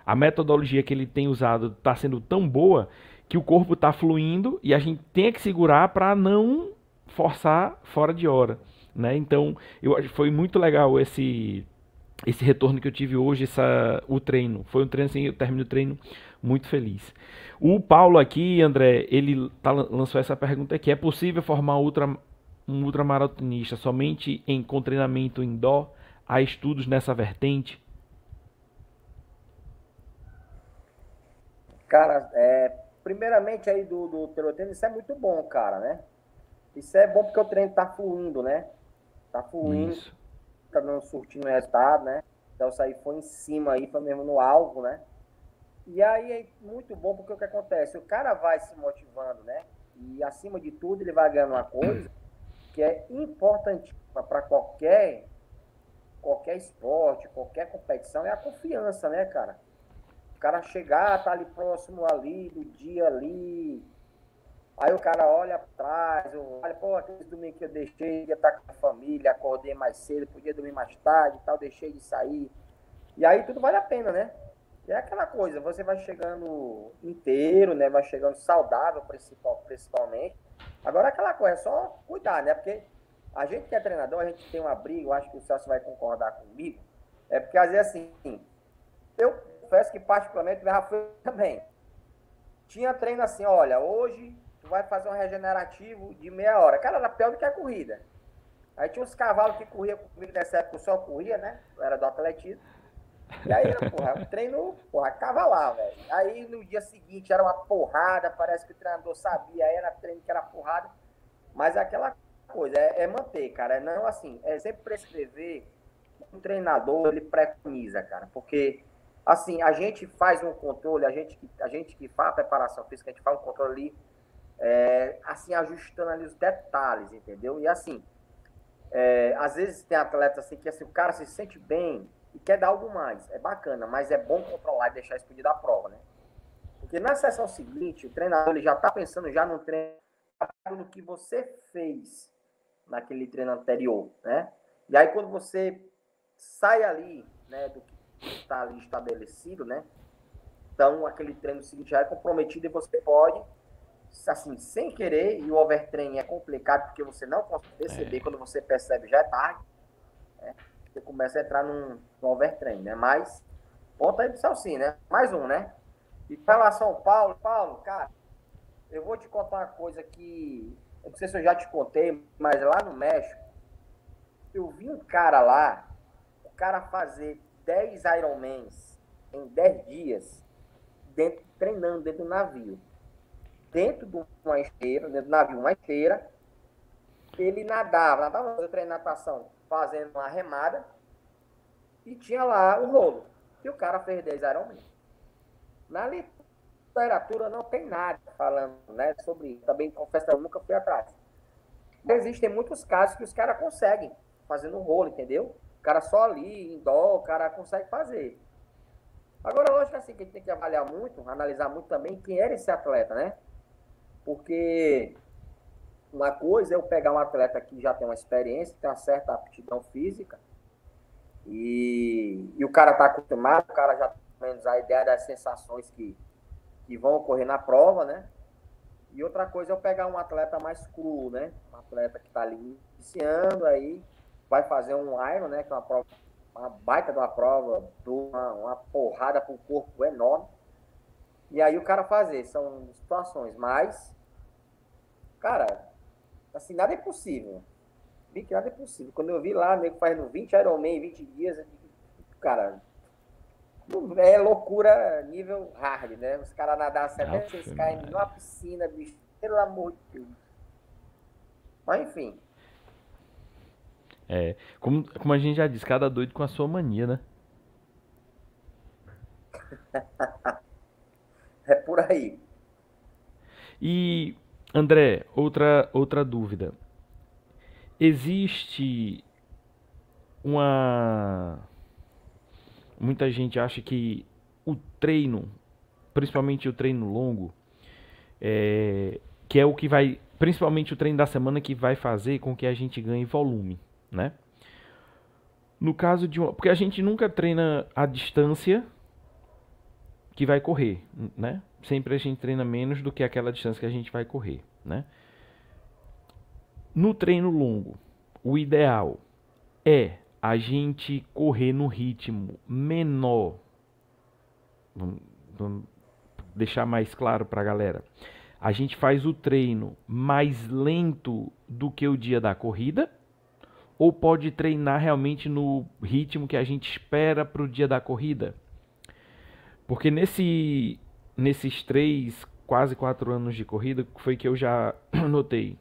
a metodologia que ele tem usado está sendo tão boa que o corpo está fluindo e a gente tem que segurar para não forçar fora de hora. Né? Então, eu foi muito legal esse esse retorno que eu tive hoje, essa, o treino. Foi um treino assim, eu termino o treino muito feliz. O Paulo aqui, André, ele tá, lançou essa pergunta aqui. É possível formar ultra, um ultramaratonista somente em com treinamento indoor? Há estudos nessa vertente? Cara, é, primeiramente aí do, do isso é muito bom, cara, né? Isso é bom porque o treino tá fluindo, né? Tá fluindo, isso. tá dando surtindo resultado, né? Então isso aí foi em cima aí, foi mesmo no alvo, né? E aí é muito bom porque o que acontece? O cara vai se motivando, né? E acima de tudo ele vai ganhando uma coisa que é importantíssima para qualquer qualquer esporte, qualquer competição, é a confiança, né, cara? O cara chegar, tá ali próximo ali, do dia ali. Aí o cara olha atrás, olha, pô, aquele domingo que eu deixei, ia estar com a família, acordei mais cedo, podia dormir mais tarde tal, deixei de sair. E aí tudo vale a pena, né? É aquela coisa, você vai chegando inteiro, né? Vai chegando saudável, principal, principalmente. Agora aquela coisa, é só cuidar, né? Porque a gente que é treinador, a gente tem uma briga, eu acho que o Celso vai concordar comigo. É porque às vezes assim, eu confesso que particularmente já foi [laughs] também. Tinha treino assim, olha, hoje tu vai fazer um regenerativo de meia hora. Cara, era pior do que a corrida. Aí tinha uns cavalos que corriam comigo nessa época, só corria, né? Eu era do atletismo. E aí, porra, um treino, porra, cavalar, velho. Aí no dia seguinte era uma porrada, parece que o treinador sabia, era treino que era porrada. Mas é aquela coisa, é, é manter, cara. É não assim, é sempre prescrever. Um treinador, ele preconiza, cara. Porque, assim, a gente faz um controle, a gente, a gente que faz a preparação física, a gente faz um controle ali, é, assim, ajustando ali os detalhes, entendeu? E assim, é, às vezes tem atletas assim que assim, o cara se sente bem, e quer dar algo mais. É bacana, mas é bom controlar e deixar isso da prova, né? Porque na sessão seguinte, o treinador ele já está pensando já no treino no que você fez naquele treino anterior, né? E aí quando você sai ali, né, do que está ali estabelecido, né? Então aquele treino seguinte já é comprometido e você pode, assim, sem querer, e o overtraining é complicado porque você não consegue perceber, é. quando você percebe já é tarde? Você começa a entrar num, num overtrain, né? Mas, ponta aí pro Celcinho, né? Mais um, né? E com relação ao Paulo, Paulo, cara, eu vou te contar uma coisa que, eu não sei se eu já te contei, mas lá no México, eu vi um cara lá, o cara fazer 10 Ironmans em 10 dias, dentro, treinando dentro do navio. Dentro de uma esteira, dentro do navio, uma esteira, ele nadava, nadava, eu treino natação fazendo uma remada e tinha lá o rolo. E o cara fez 10 Ironman. Na literatura não tem nada falando né, sobre isso. Também confesso que eu nunca fui atrás. Existem muitos casos que os caras conseguem fazendo um rolo, entendeu? O cara só ali, em dó, o cara consegue fazer. Agora, lógico assim, que a gente tem que avaliar muito, analisar muito também quem era esse atleta, né? Porque uma coisa é eu pegar um atleta que já tem uma experiência, tem uma certa aptidão física, e, e o cara está acostumado, o cara já tem menos a ideia das sensações que, que vão ocorrer na prova, né? E outra coisa é eu pegar um atleta mais cru, né? Um atleta que está ali iniciando, aí vai fazer um Iron, né? Que é uma prova, uma baita de uma prova, uma, uma porrada para o corpo enorme. E aí o cara fazer, são situações, mas, cara, Assim, nada é possível. Vi que nada é possível. Quando eu vi lá, nego fazendo 20 Ironman em 20 dias, cara, é loucura nível hard, né? Os caras nadar 76 km numa piscina, bicho, pelo amor de Deus. Mas enfim. É, como, como a gente já disse, cada doido com a sua mania, né? [laughs] é por aí. E André, outra, outra dúvida. Existe uma. Muita gente acha que o treino, principalmente o treino longo, é... que é o que vai. Principalmente o treino da semana que vai fazer com que a gente ganhe volume, né? No caso de uma. Porque a gente nunca treina a distância que vai correr, né? Sempre a gente treina menos do que aquela distância que a gente vai correr, né? No treino longo, o ideal é a gente correr no ritmo menor, vamos, vamos deixar mais claro para a galera, a gente faz o treino mais lento do que o dia da corrida, ou pode treinar realmente no ritmo que a gente espera para o dia da corrida? Porque nesse, nesses três, quase quatro anos de corrida, foi que eu já [clears throat] notei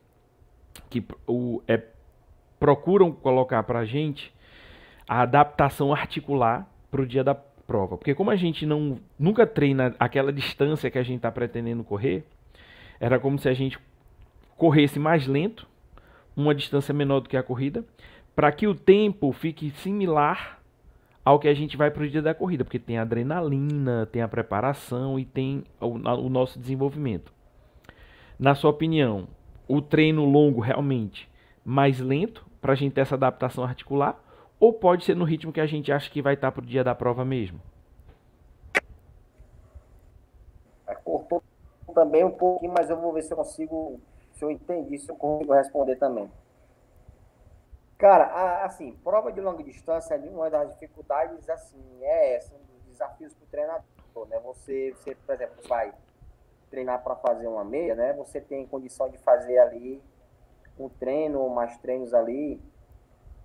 que o, é, procuram colocar para a gente a adaptação articular para o dia da prova. Porque como a gente não nunca treina aquela distância que a gente está pretendendo correr, era como se a gente corresse mais lento, uma distância menor do que a corrida, para que o tempo fique similar ao que a gente vai para o dia da corrida, porque tem a adrenalina, tem a preparação e tem o, o nosso desenvolvimento. Na sua opinião, o treino longo realmente mais lento para a gente ter essa adaptação articular ou pode ser no ritmo que a gente acha que vai estar para o dia da prova mesmo? É, cortou também um pouquinho, mas eu vou ver se eu consigo, se eu entendi, se eu consigo responder também. Cara, assim, prova de longa distância, uma das dificuldades, assim, é essa, um dos desafios para o treinador, né? Você, você, por exemplo, vai treinar para fazer uma meia, né? Você tem condição de fazer ali um treino ou mais treinos ali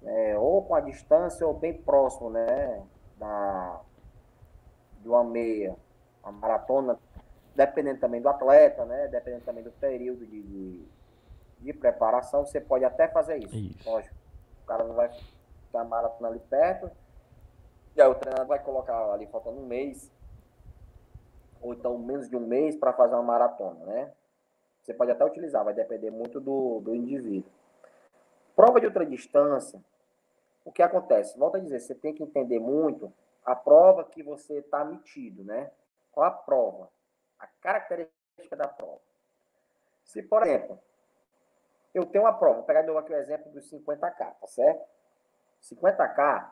é, ou com a distância ou bem próximo, né, da, de uma meia, a maratona, dependendo também do atleta, né, dependendo também do período de, de, de preparação, você pode até fazer isso. isso. Lógico, cara não vai a maratona ali perto, e aí o treinador vai colocar ali faltando um mês, ou então menos de um mês para fazer uma maratona, né? Você pode até utilizar, vai depender muito do, do indivíduo. Prova de outra distância, o que acontece? Volto a dizer, você tem que entender muito a prova que você está metido, né? Qual a prova? A característica da prova. Se, por exemplo, eu tenho uma prova, vou pegar de novo aqui o exemplo dos 50K, tá certo? 50K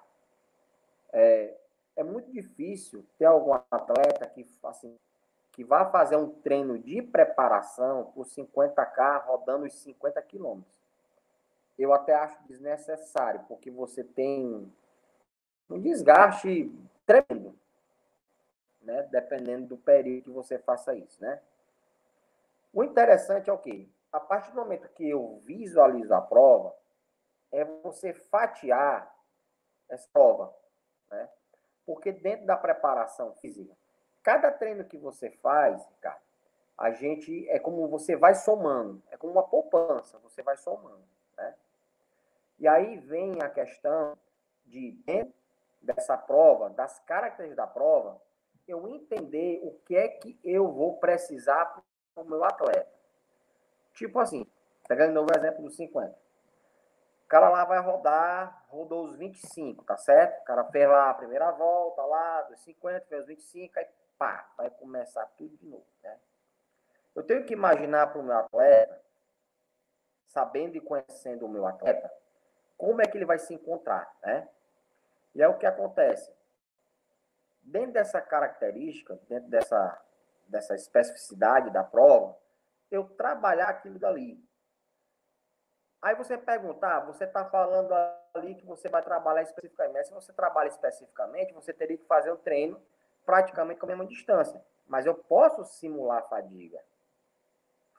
é, é muito difícil ter algum atleta que, assim, que vá fazer um treino de preparação por 50K rodando os 50 quilômetros eu até acho desnecessário, porque você tem um desgaste tremendo, né? Dependendo do período que você faça isso, né? O interessante é o quê? A partir do momento que eu visualizo a prova, é você fatiar essa prova, né? Porque dentro da preparação física, cada treino que você faz, cara, a gente é como você vai somando, é como uma poupança, você vai somando, né? E aí vem a questão de, dentro dessa prova, das características da prova, eu entender o que é que eu vou precisar para o meu atleta. Tipo assim, pegando de novo o exemplo dos 50. O cara lá vai rodar, rodou os 25, tá certo? O cara fez lá a primeira volta, lá, dos 50, fez os 25, aí pá, vai começar tudo de novo, né? Eu tenho que imaginar para o meu atleta, sabendo e conhecendo o meu atleta, como é que ele vai se encontrar, né? E é o que acontece. Dentro dessa característica, dentro dessa, dessa especificidade da prova, eu trabalhar aquilo dali. Aí você perguntar, você está falando ali que você vai trabalhar especificamente. Se você trabalha especificamente, você teria que fazer o treino praticamente com a mesma distância. Mas eu posso simular fadiga.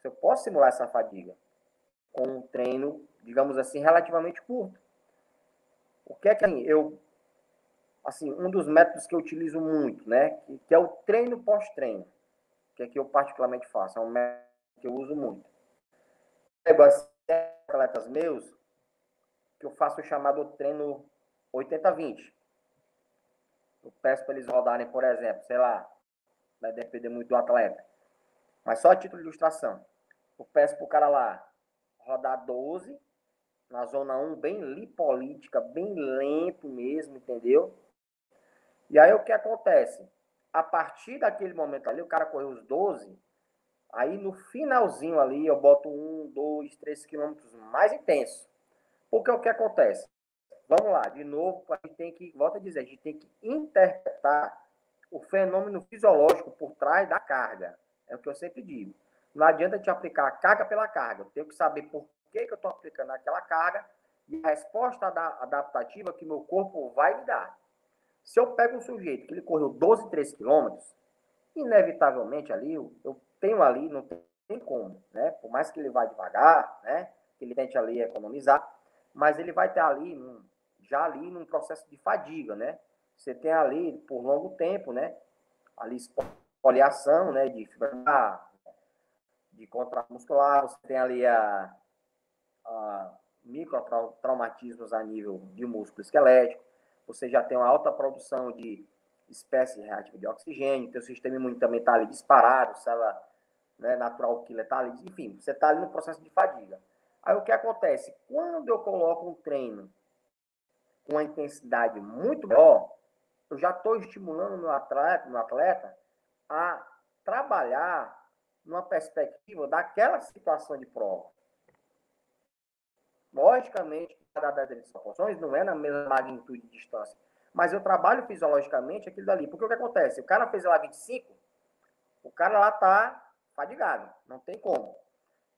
Eu posso simular essa fadiga com um treino digamos assim, relativamente curto. O que é que assim, eu assim, um dos métodos que eu utilizo muito, né, que, que é o treino pós-treino, que é que eu particularmente faço, é um método que eu uso muito. Pego assim, atletas meus, que eu faço o chamado treino 80-20. Eu peço para eles rodarem, por exemplo, sei lá, vai depender muito do atleta. Mas só a título de ilustração. Eu peço para o cara lá rodar 12 na zona 1, bem lipolítica, bem lento mesmo, entendeu? E aí o que acontece? A partir daquele momento ali, o cara correu os 12, aí no finalzinho ali eu boto um, dois, três quilômetros mais intenso. Porque o que acontece? Vamos lá, de novo, a gente tem que, volta a dizer, a gente tem que interpretar o fenômeno fisiológico por trás da carga. É o que eu sempre digo. Não adianta te aplicar a carga pela carga. Eu tenho que saber por que, que eu estou aplicando aquela carga e a resposta adaptativa que meu corpo vai me dar. Se eu pego um sujeito que ele correu 12, 13 quilômetros, inevitavelmente ali, eu tenho ali, não tem como, né? Por mais que ele vá devagar, né? Que ele tente ali economizar, mas ele vai estar ali, já ali num processo de fadiga, né? Você tem ali, por longo tempo, né? Ali espoliação, né? De fibra, de contrato muscular, você tem ali a, a microtraumatismos a nível de músculo esquelético, você já tem uma alta produção de espécies reativas de oxigênio, teu sistema imune também está ali disparado, célula né, natural killer está ali, enfim, você está ali no processo de fadiga. Aí o que acontece? Quando eu coloco um treino com uma intensidade muito maior, eu já estou estimulando meu atleta, meu atleta a trabalhar numa perspectiva daquela situação de prova. Logicamente, cada das proporções não é na mesma magnitude de distância, mas eu trabalho fisiologicamente aquilo dali. Porque o que acontece? O cara fez lá 25, o cara lá tá fadigado, não tem como.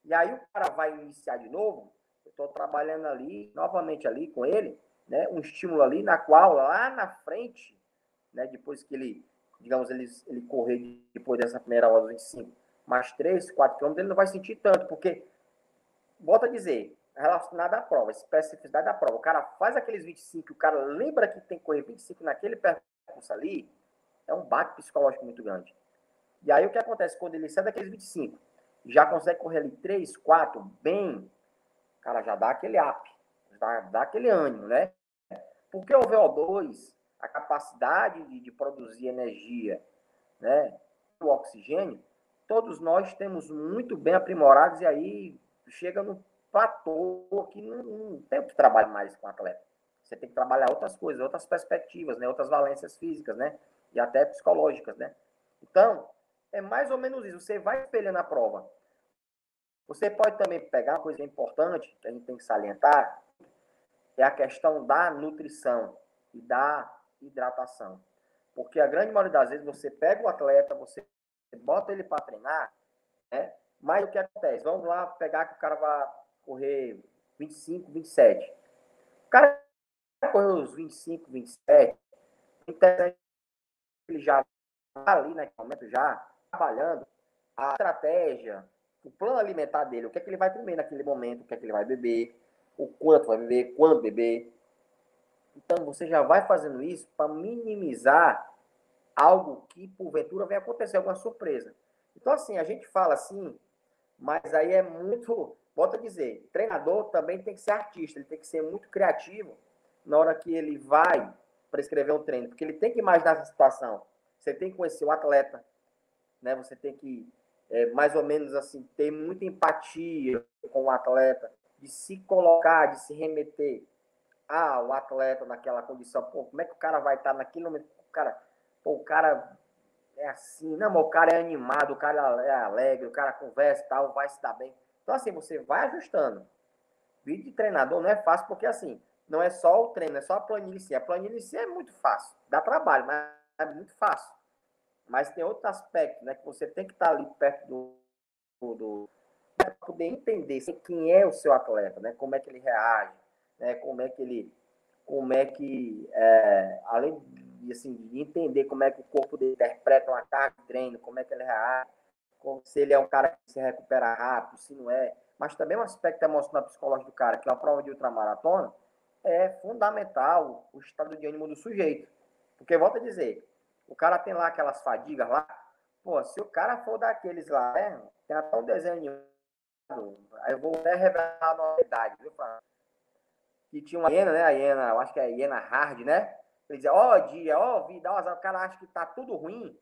E aí o cara vai iniciar de novo, eu estou trabalhando ali, novamente ali com ele, né, um estímulo ali na qual, lá na frente, né, depois que ele, digamos, ele, ele correr depois dessa primeira hora dos 25, mais 3, 4 quilômetros, ele não vai sentir tanto, porque, volta a dizer, relacionada à prova, especificidade da prova. O cara faz aqueles 25, o cara lembra que tem que correr 25 naquele percurso ali, é um baque psicológico muito grande. E aí o que acontece quando ele sai daqueles 25, já consegue correr ali 3, 4, bem, cara, já dá aquele up, dá, aquele ânimo, né? Porque o VO2, a capacidade de, de produzir energia, né, o oxigênio, todos nós temos muito bem aprimorados e aí chega no platô que não, não tem que trabalhar mais com atleta. Você tem que trabalhar outras coisas, outras perspectivas, né? outras valências físicas, né? E até psicológicas, né? Então, é mais ou menos isso. Você vai espelhando a prova. Você pode também pegar uma coisa importante que a gente tem que salientar, é a questão da nutrição e da hidratação. Porque a grande maioria das vezes você pega o atleta, você bota ele para treinar, né? Mas o que acontece? Vamos lá pegar que o cara vai correr 25, 27. O cara correu os 25, 27, interessante ele já está ali naquele momento, já trabalhando a estratégia, o plano alimentar dele, o que é que ele vai comer naquele momento, o que é que ele vai beber, o quanto vai beber, quando beber. Então você já vai fazendo isso para minimizar algo que porventura venha acontecer, alguma surpresa. Então, assim, a gente fala assim, mas aí é muito volto a dizer, treinador também tem que ser artista, ele tem que ser muito criativo na hora que ele vai prescrever um treino, porque ele tem que imaginar essa situação. Você tem que conhecer o atleta, né? Você tem que é, mais ou menos assim ter muita empatia com o atleta, de se colocar, de se remeter ao atleta naquela condição. Pô, como é que o cara vai estar naquele momento? O cara, pô, o cara é assim, não, o cara é animado, o cara é alegre, o cara conversa tal, vai se dar bem. Então, assim, você vai ajustando. Vídeo de treinador não é fácil, porque assim, não é só o treino, é só a planilha em si. A planilha em si é muito fácil, dá trabalho, mas é muito fácil. Mas tem outro aspecto, né? Que você tem que estar ali perto do. do para poder entender quem é o seu atleta, né? Como é que ele reage, né? Como é que ele. Como é que. É, além de, assim, de entender como é que o corpo dele interpreta uma carga de treino, como é que ele reage se ele é um cara que se recupera rápido, se não é. Mas também um aspecto emocional psicológico do cara, que é a prova de ultramaratona, é fundamental o estado de ânimo do sujeito. Porque, volta a dizer, o cara tem lá aquelas fadigas lá, pô, se o cara for daqueles lá, né, tem até um desenho aí eu vou até revelar a novidade, viu, Que tinha uma hiena, né, a hiena, eu acho que é a hiena hard, né, ele dizia, ó oh, dia, ó oh, vida, o cara acha que tá tudo ruim,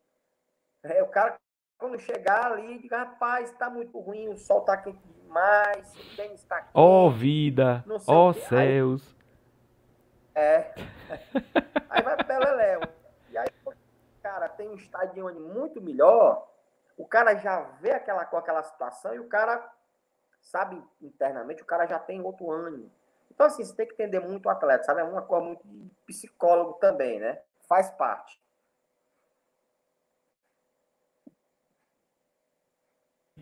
é, o cara quando chegar ali, diga, rapaz, está muito ruim, o sol está quente demais, o tênis está quente. Ó oh, vida, ó oh, céus. Aí, é. [laughs] aí vai Beleléu. Cara, tem um ânimo muito melhor, o cara já vê aquela, com aquela situação e o cara sabe internamente, o cara já tem outro ânimo. Então, assim, você tem que entender muito o atleta, sabe? É uma coisa muito de psicólogo também, né? Faz parte.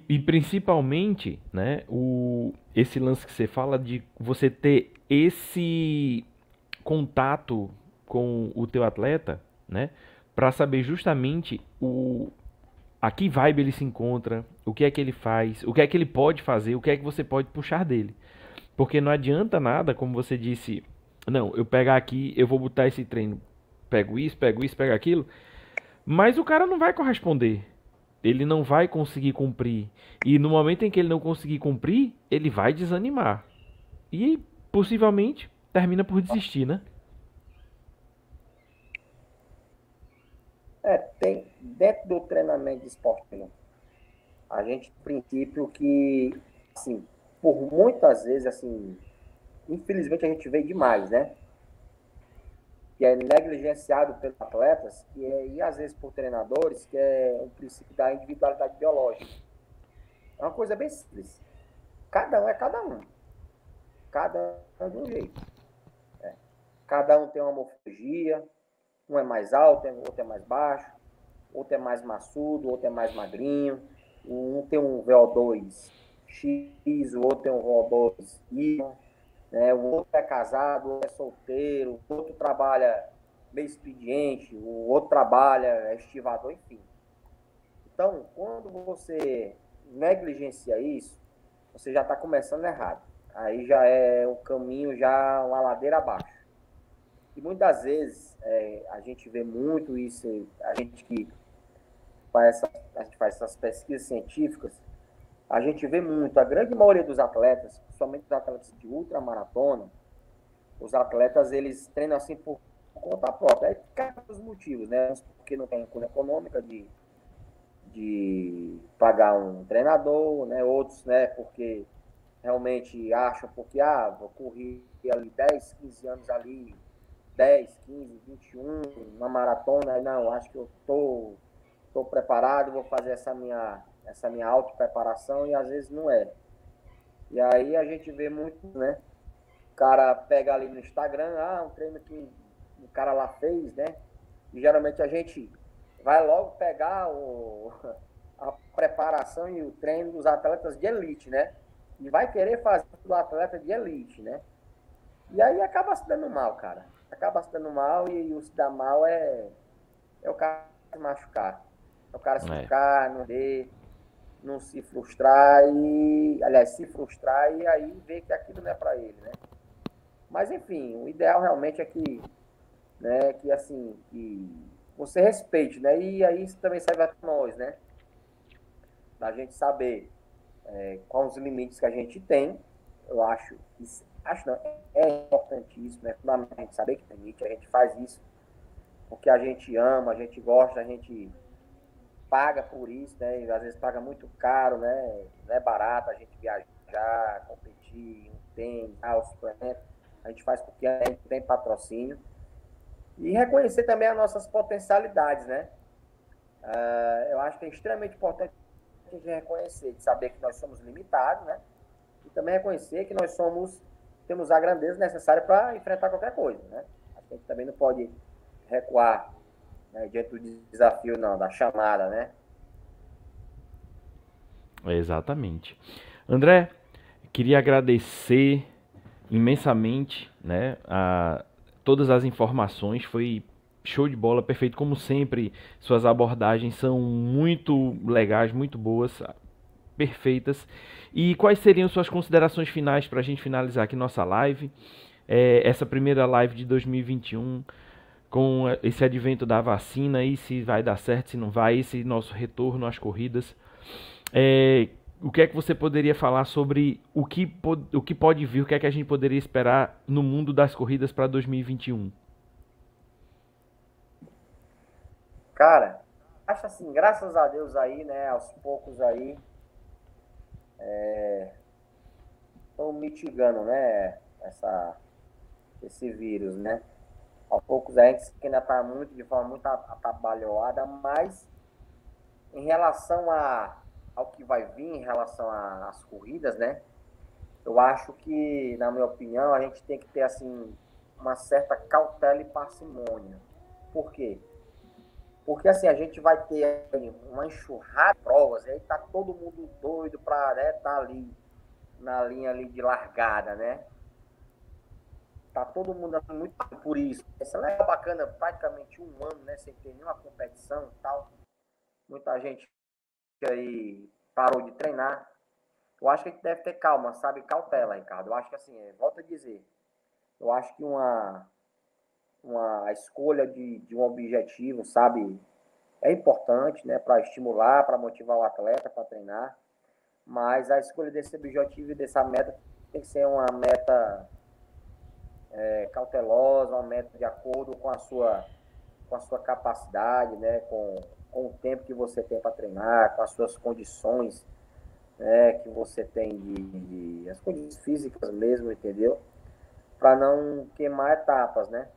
e principalmente, né, o, esse lance que você fala de você ter esse contato com o teu atleta, né, para saber justamente o a que vibe ele se encontra, o que é que ele faz, o que é que ele pode fazer, o que é que você pode puxar dele. Porque não adianta nada, como você disse, não, eu pegar aqui, eu vou botar esse treino, pego isso, pego isso, pego aquilo, mas o cara não vai corresponder. Ele não vai conseguir cumprir. E no momento em que ele não conseguir cumprir, ele vai desanimar. E possivelmente termina por desistir, né? É, tem dentro do treinamento esportivo, a gente princípio que, assim, por muitas vezes, assim, infelizmente a gente vê demais, né? Que é negligenciado pelos atletas que é, e às vezes por treinadores, que é um princípio da individualidade biológica. É uma coisa bem simples. Cada um é cada um. Cada um é de um jeito. É. Cada um tem uma morfologia, um é mais alto, outro é mais baixo, outro é mais maçudo, outro é mais magrinho. Um tem um VO2 X, o outro tem um VO2 Y. Né? O outro é casado, o outro é solteiro, o outro trabalha meio expediente, o outro trabalha é estivador, enfim. Então, quando você negligencia isso, você já está começando errado. Aí já é o caminho, já uma ladeira abaixo. E muitas vezes é, a gente vê muito isso, a gente que faz, essa, a gente faz essas pesquisas científicas, a gente vê muito, a grande maioria dos atletas, principalmente os atletas de ultramaratona, os atletas eles treinam assim por conta própria. É cada dos motivos, né? Porque não tem conta econômica de, de pagar um treinador, né? Outros, né? Porque realmente acham porque, ah, vou correr ali 10, 15 anos ali 10, 15, 21, uma maratona, não, acho que eu tô, tô preparado, vou fazer essa minha, essa minha auto-preparação e às vezes não é. E aí a gente vê muito, né? O cara pega ali no Instagram, ah, um treino que o cara lá fez, né? E geralmente a gente vai logo pegar o, [laughs] a preparação e o treino dos atletas de elite, né? E vai querer fazer do atleta de elite, né? E aí acaba se dando mal, cara acaba se dando mal e, o se dar mal é, é o cara se machucar. É o cara se é. ficar, não ver, não se frustrar e, aliás, se frustrar e aí ver que aquilo não é para ele, né? Mas enfim, o ideal realmente é que, né, que assim, que você respeite, né? E aí isso também serve a nós, né? Da gente saber é, quais os limites que a gente tem. Eu acho que acho não, é importantíssimo, é fundamental a gente saber que tem limite, a gente faz isso porque a gente ama, a gente gosta, a gente paga por isso, né? E às vezes paga muito caro, né? Não é barato a gente viajar, competir, um tênis, ah, o suplemento. A gente faz porque a gente tem patrocínio. E reconhecer também as nossas potencialidades, né? Uh, eu acho que é extremamente importante a gente reconhecer, de saber que nós somos limitados, né? E também reconhecer que nós somos temos a grandeza necessária para enfrentar qualquer coisa, né? A gente também não pode recuar né, diante do desafio, não, da chamada, né? Exatamente. André, queria agradecer imensamente, né, a todas as informações, foi show de bola, perfeito como sempre. Suas abordagens são muito legais, muito boas, perfeitas. E quais seriam suas considerações finais para a gente finalizar aqui nossa live? É, essa primeira live de 2021, com esse advento da vacina, e se vai dar certo, se não vai, esse nosso retorno às corridas. É, o que é que você poderia falar sobre o que, o que pode vir, o que é que a gente poderia esperar no mundo das corridas para 2021? Cara, acho assim, graças a Deus aí, né, aos poucos aí, estão é, mitigando, né, essa, esse vírus, né? Aos poucos a gente ainda está muito de forma muito atabalhoada, mas em relação a, ao que vai vir, em relação às corridas, né? Eu acho que, na minha opinião, a gente tem que ter assim uma certa cautela e parcimônia. Por quê? Porque assim, a gente vai ter uma enxurrada de provas, e aí tá todo mundo doido para né, tá ali na linha ali de largada, né? Tá todo mundo muito por isso. Essa é bacana, praticamente um ano, né? Sem ter nenhuma competição e tal. Muita gente aí parou de treinar. Eu acho que a gente deve ter calma, sabe? Cautela, Ricardo. Eu acho que assim, é, volto a dizer, eu acho que uma, uma escolha de, de um objetivo, sabe, é importante, né? Para estimular, para motivar o atleta para treinar. Mas a escolha desse objetivo e dessa meta tem que ser uma meta é, cautelosa, uma meta de acordo com a sua, com a sua capacidade, né? Com, com o tempo que você tem para treinar, com as suas condições né, que você tem de, de, as condições físicas mesmo, entendeu? Para não queimar etapas, né?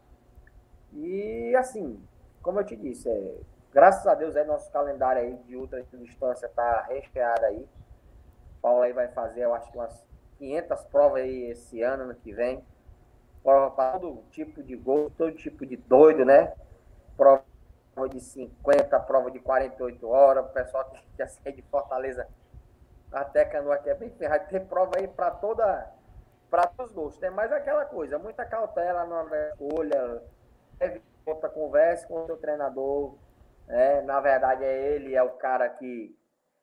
E assim, como eu te disse, é, graças a Deus é nosso calendário aí de ultra distância tá recheado aí. O Paulo aí vai fazer, eu acho que umas 500 provas aí esse ano, ano que vem. Prova para todo tipo de gol, todo tipo de doido, né? Prova de 50, prova de 48 horas. O pessoal que quer sair de Fortaleza até Canoa, que é bem ferrado. Tem prova aí para toda para todos os gostos. Tem mais aquela coisa, muita cautela na escolha. Conta, converse com o seu treinador. Né? Na verdade, é ele, é o cara que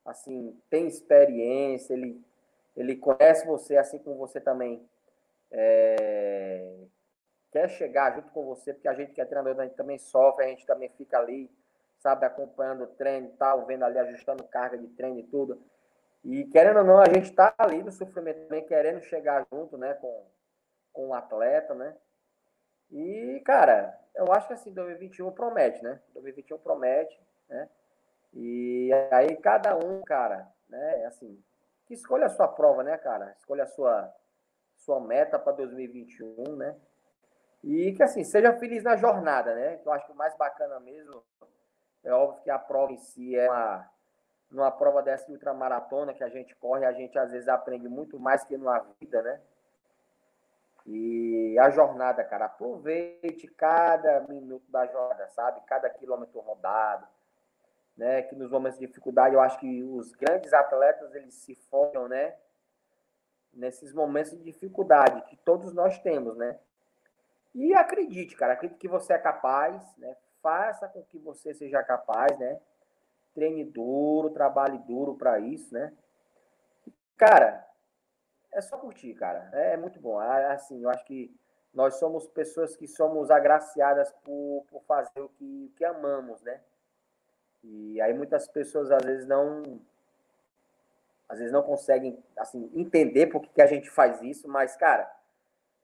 assim tem experiência, ele, ele conhece você, assim como você também é, quer chegar junto com você, porque a gente que é treinador, a gente também sofre, a gente também fica ali, sabe, acompanhando o treino e tal, vendo ali, ajustando carga de treino e tudo. E querendo ou não, a gente está ali no sofrimento também, querendo chegar junto, né, com, com o atleta, né? E, cara, eu acho que assim, 2021 promete, né? 2021 promete, né? E aí cada um, cara, né, assim, que escolha a sua prova, né, cara? Escolha a sua sua meta para 2021, né? E que assim, seja feliz na jornada, né? Que eu acho que o mais bacana mesmo é óbvio que a prova em si é uma numa prova dessa ultramaratona que a gente corre, a gente às vezes aprende muito mais que numa vida, né? E a jornada, cara, aproveite cada minuto da jornada, sabe? Cada quilômetro rodado, né? Que nos momentos de dificuldade, eu acho que os grandes atletas, eles se focam, né? Nesses momentos de dificuldade que todos nós temos, né? E acredite, cara, acredite que você é capaz, né? Faça com que você seja capaz, né? treine duro, trabalhe duro para isso, né? Cara, é só curtir, cara. É, é muito bom. É, assim, eu acho que nós somos pessoas que somos agraciadas por, por fazer o que, que amamos, né? E aí muitas pessoas às vezes não às vezes não conseguem assim entender por que, que a gente faz isso, mas cara,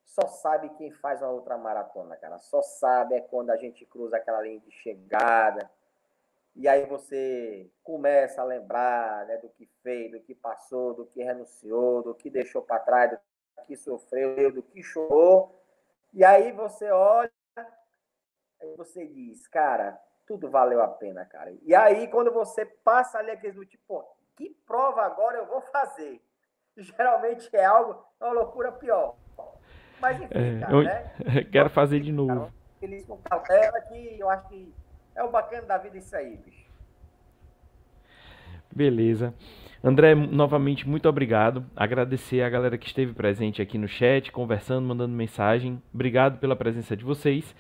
só sabe quem faz uma outra maratona, cara. Só sabe é quando a gente cruza aquela linha de chegada, e aí você começa a lembrar né, do que fez, do que passou, do que renunciou, do que deixou para trás, do que sofreu, do que chorou. E aí você olha e você diz, cara, tudo valeu a pena, cara. E aí, quando você passa ali aquele do tipo, que prova agora eu vou fazer? [laughs] Geralmente é algo, é uma loucura pior. Mas enfim, é, cara, eu né? [laughs] Quero fazer de novo. Cara, feliz com cautela que eu acho que é o bacana da vida isso aí, bicho. Beleza. André, novamente, muito obrigado. Agradecer a galera que esteve presente aqui no chat, conversando, mandando mensagem. Obrigado pela presença de vocês.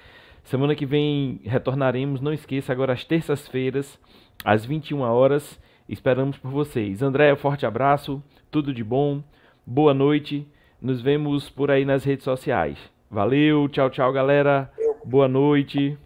Semana que vem retornaremos. Não esqueça, agora às terças-feiras, às 21 horas. Esperamos por vocês. André, um forte abraço. Tudo de bom. Boa noite. Nos vemos por aí nas redes sociais. Valeu. Tchau, tchau, galera. Boa noite.